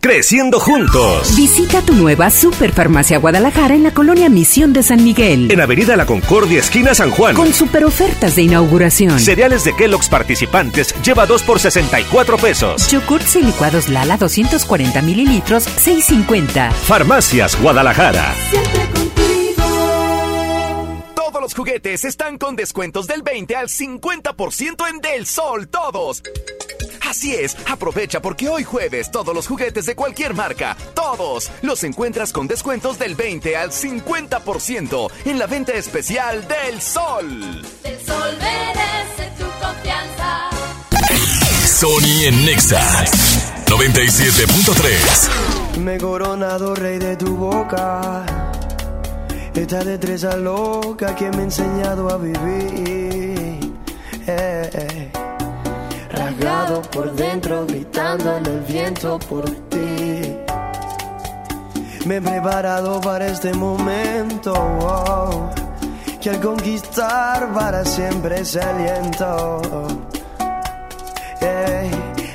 Creciendo juntos. Visita tu nueva Superfarmacia Guadalajara en la colonia Misión de San Miguel. En Avenida La Concordia, esquina San Juan. Con super ofertas de inauguración. Cereales de Kellogg's participantes lleva 2 por 64 pesos. Yogurts y licuados Lala 240 mililitros, 6.50. Farmacias Guadalajara. Siempre. Todos los juguetes están con descuentos del 20 al 50% en Del Sol, todos. Así es, aprovecha porque hoy jueves todos los juguetes de cualquier marca, todos, los encuentras con descuentos del 20 al 50% en la venta especial del Sol. El sol merece tu confianza. Sony en Nexa 97.3. Me he coronado rey de tu boca. Esta destreza loca que me ha enseñado a vivir. Eh, eh. Por dentro, gritando en el viento por ti. Me he preparado para este momento. oh, que al conquistar para siempre se aliento.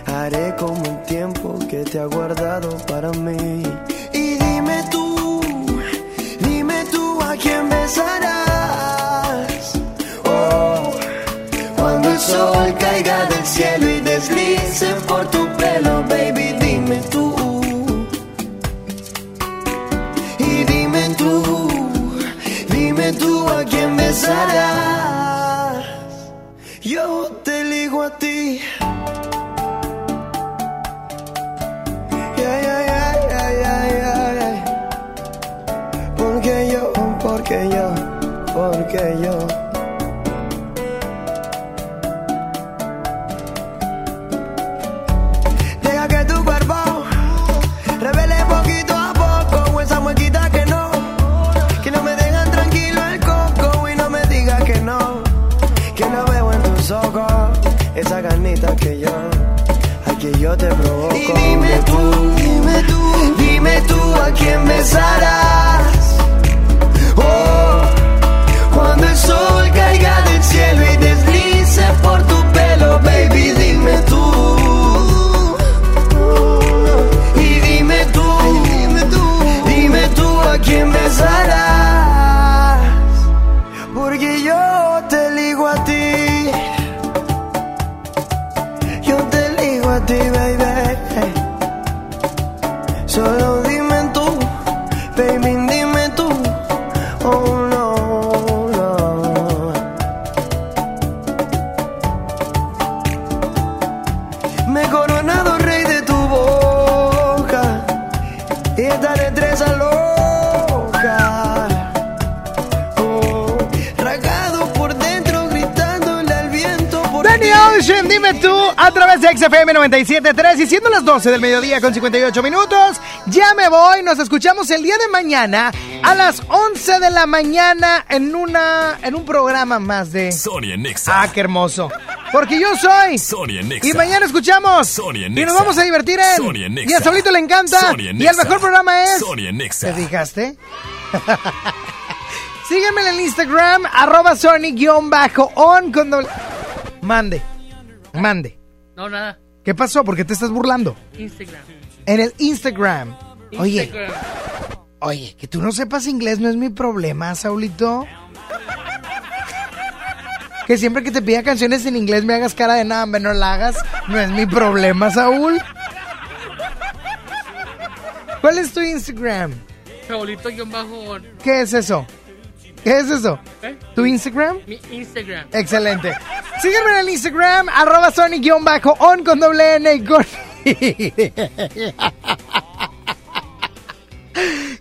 Haré como el tiempo que te ha guardado para mí. Y dime tú, dime tú a quién besarás. El sol caiga del cielo y deslice por tu pelo, baby, dime tú. Y dime tú, dime tú a quién besarás. Yo te elijo a ti. Porque yo, porque yo porque yo yo te provoco. Y dime tú, dime tú, dime tú a quién besarás. 97.3 y siendo las 12 del mediodía con 58 minutos, ya me voy, nos escuchamos el día de mañana a las 11 de la mañana en una en un programa más de Sonia Nexa. Ah, qué hermoso. Porque yo soy Sonia Nexa. y mañana escuchamos Sonia y Nexa. nos vamos a divertir en Sonia Nexa. y a Saulito le encanta Sonia y el Nexa. mejor programa es Sonia Nexa. ¿Te fijaste? Sígueme en el Instagram, arroba Sony-on con doble... Mande, mande. No, nada. ¿Qué pasó? ¿Por qué te estás burlando? Instagram. En el Instagram. Oye, Instagram. oye, que tú no sepas inglés no es mi problema, Saulito. Que siempre que te pida canciones en inglés me hagas cara de nada, hombre, no la hagas. No es mi problema, Saúl. ¿Cuál es tu Instagram? Bajo. ¿Qué es eso? ¿Qué es eso? ¿Eh? ¿Tu Instagram? Mi Instagram. Excelente. Sígueme en el Instagram, arroba Sony-on con doble N y con...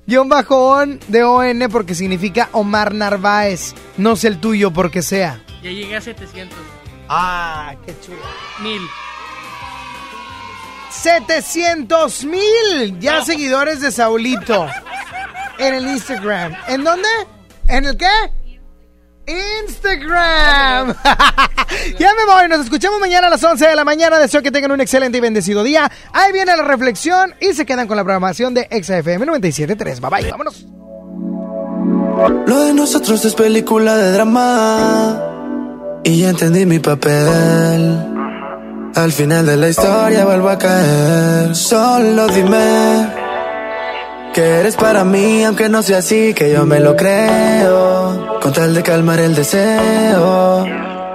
Guión bajo on de ON porque significa Omar Narváez. No sé el tuyo porque sea. Ya llegué a 700. Ah, qué chulo. Mil. 700 mil ya seguidores de Saulito en el Instagram. ¿En dónde? ¿En el qué? Instagram. ya me voy, nos escuchamos mañana a las 11 de la mañana. Deseo que tengan un excelente y bendecido día. Ahí viene la reflexión y se quedan con la programación de XFM 97.3. Bye bye, vámonos. Lo de nosotros es película de drama. Y ya entendí mi papel. Al final de la historia vuelvo a caer. Solo dime que eres para mí, aunque no sea así, que yo me lo creo. Con tal de calmar el deseo.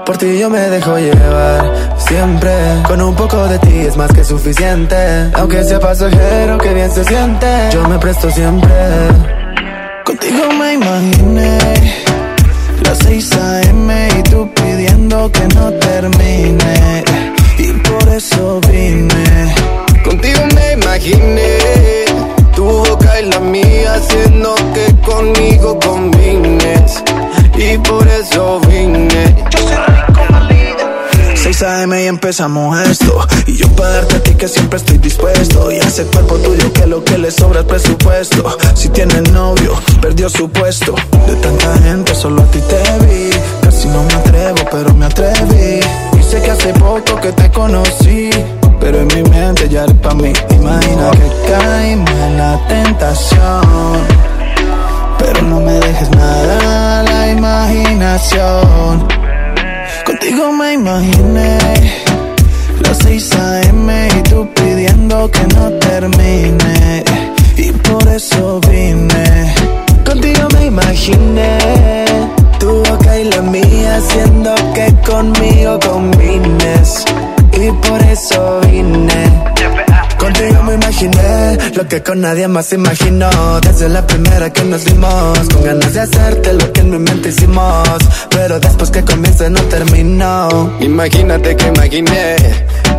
Por ti yo me dejo llevar siempre. Con un poco de ti es más que suficiente. Aunque sea pasajero, que bien se siente. Yo me presto siempre. Contigo me imaginé las 6 a.m. y tú pidiendo que no termine. Y por eso vine. Contigo me imaginé y la mía haciendo que conmigo combines. Y por eso vine. Yo soy rico, 6 a.m. y empezamos esto. Y yo para darte a ti que siempre estoy dispuesto. Y ese cuerpo tuyo que lo que le sobra es presupuesto. Si tiene novio, perdió su puesto. De tanta gente solo a ti te vi. Casi no me atrevo, pero me atreví. Y sé que hace poco que te conocí Pero en mi mente ya eres pa' mí Imagina que caímos en la tentación Pero no me dejes nada a la imaginación Contigo me imaginé las 6 a.m. y tú pidiendo que no termine. Y por eso vine. Contigo me imaginé tu boca y la mía haciendo que conmigo combines. Y por eso vine. Contigo me imaginé lo que con nadie más imaginó. Desde la primera que nos vimos, con ganas de hacerte lo que en mi mente hicimos. Pero después que comience no terminó. Imagínate que imaginé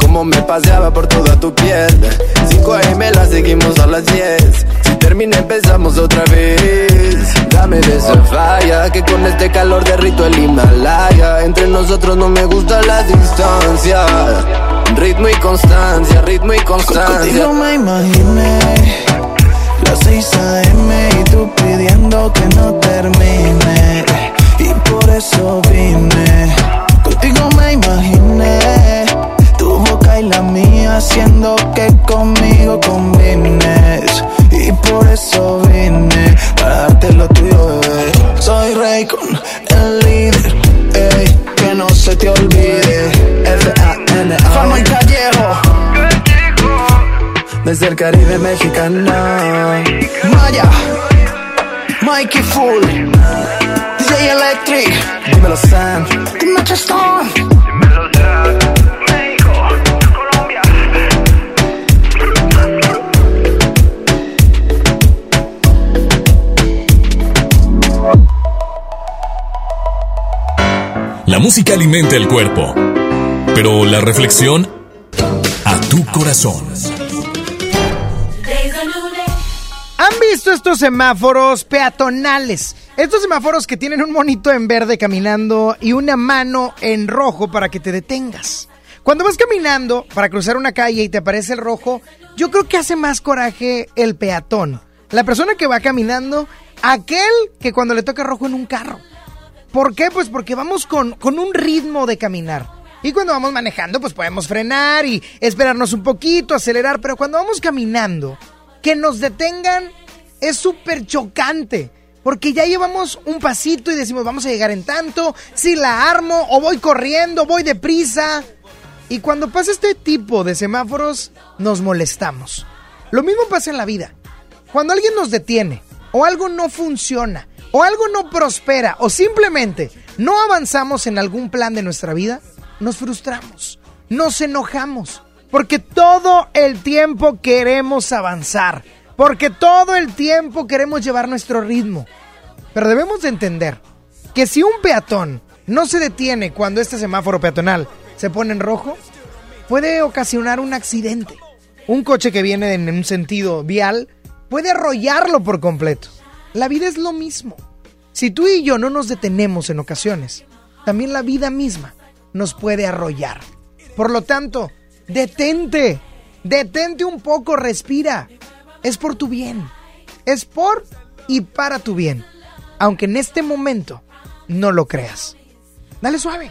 cómo me paseaba por toda tu piel. 5 AM la seguimos a las 10. Termina empezamos otra vez. Dame de esa falla que con este calor derrito el Himalaya. Entre nosotros no me gusta la distancia. Ritmo y constancia, ritmo y constancia. Contigo me imaginé las 6 a.m. y tú pidiendo que no termine. Y por eso vine. Contigo me imaginé tu boca y la mía haciendo que conmigo combines. Por eso vine para darte lo tuyo, bebé. Soy rey con el líder, ey, que no se te olvide. F-A-N-A. Fama y Callejo. Desde el Caribe mexicano. Maya, Mikey Full, DJ Electric. Dímelo Sam. Dime Chestón. La música alimenta el cuerpo, pero la reflexión a tu corazón. ¿Han visto estos semáforos peatonales? Estos semáforos que tienen un monito en verde caminando y una mano en rojo para que te detengas. Cuando vas caminando para cruzar una calle y te aparece el rojo, yo creo que hace más coraje el peatón. La persona que va caminando, aquel que cuando le toca rojo en un carro. ¿Por qué? Pues porque vamos con, con un ritmo de caminar. Y cuando vamos manejando, pues podemos frenar y esperarnos un poquito, acelerar. Pero cuando vamos caminando, que nos detengan es súper chocante. Porque ya llevamos un pasito y decimos, vamos a llegar en tanto, si la armo, o voy corriendo, voy deprisa. Y cuando pasa este tipo de semáforos, nos molestamos. Lo mismo pasa en la vida. Cuando alguien nos detiene, o algo no funciona, o algo no prospera, o simplemente no avanzamos en algún plan de nuestra vida, nos frustramos, nos enojamos, porque todo el tiempo queremos avanzar, porque todo el tiempo queremos llevar nuestro ritmo. Pero debemos de entender que si un peatón no se detiene cuando este semáforo peatonal se pone en rojo, puede ocasionar un accidente. Un coche que viene en un sentido vial puede arrollarlo por completo. La vida es lo mismo. Si tú y yo no nos detenemos en ocasiones, también la vida misma nos puede arrollar. Por lo tanto, detente, detente un poco, respira. Es por tu bien. Es por y para tu bien. Aunque en este momento no lo creas. Dale suave,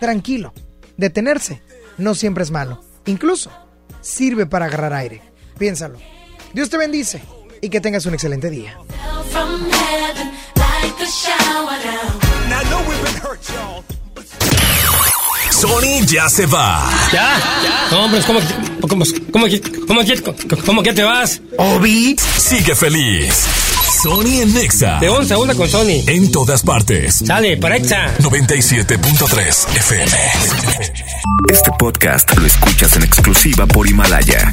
tranquilo. Detenerse no siempre es malo. Incluso sirve para agarrar aire. Piénsalo. Dios te bendice y que tengas un excelente día. Sony ya se va. ¿Ya? No, hombre, ¿cómo, cómo, cómo, cómo, cómo, cómo que te vas? Obi sigue feliz. Sony en Nexa. De 11 a 1 con Sony. En todas partes. Sale, para Exa. 97.3 FM. Este podcast lo escuchas en exclusiva por Himalaya.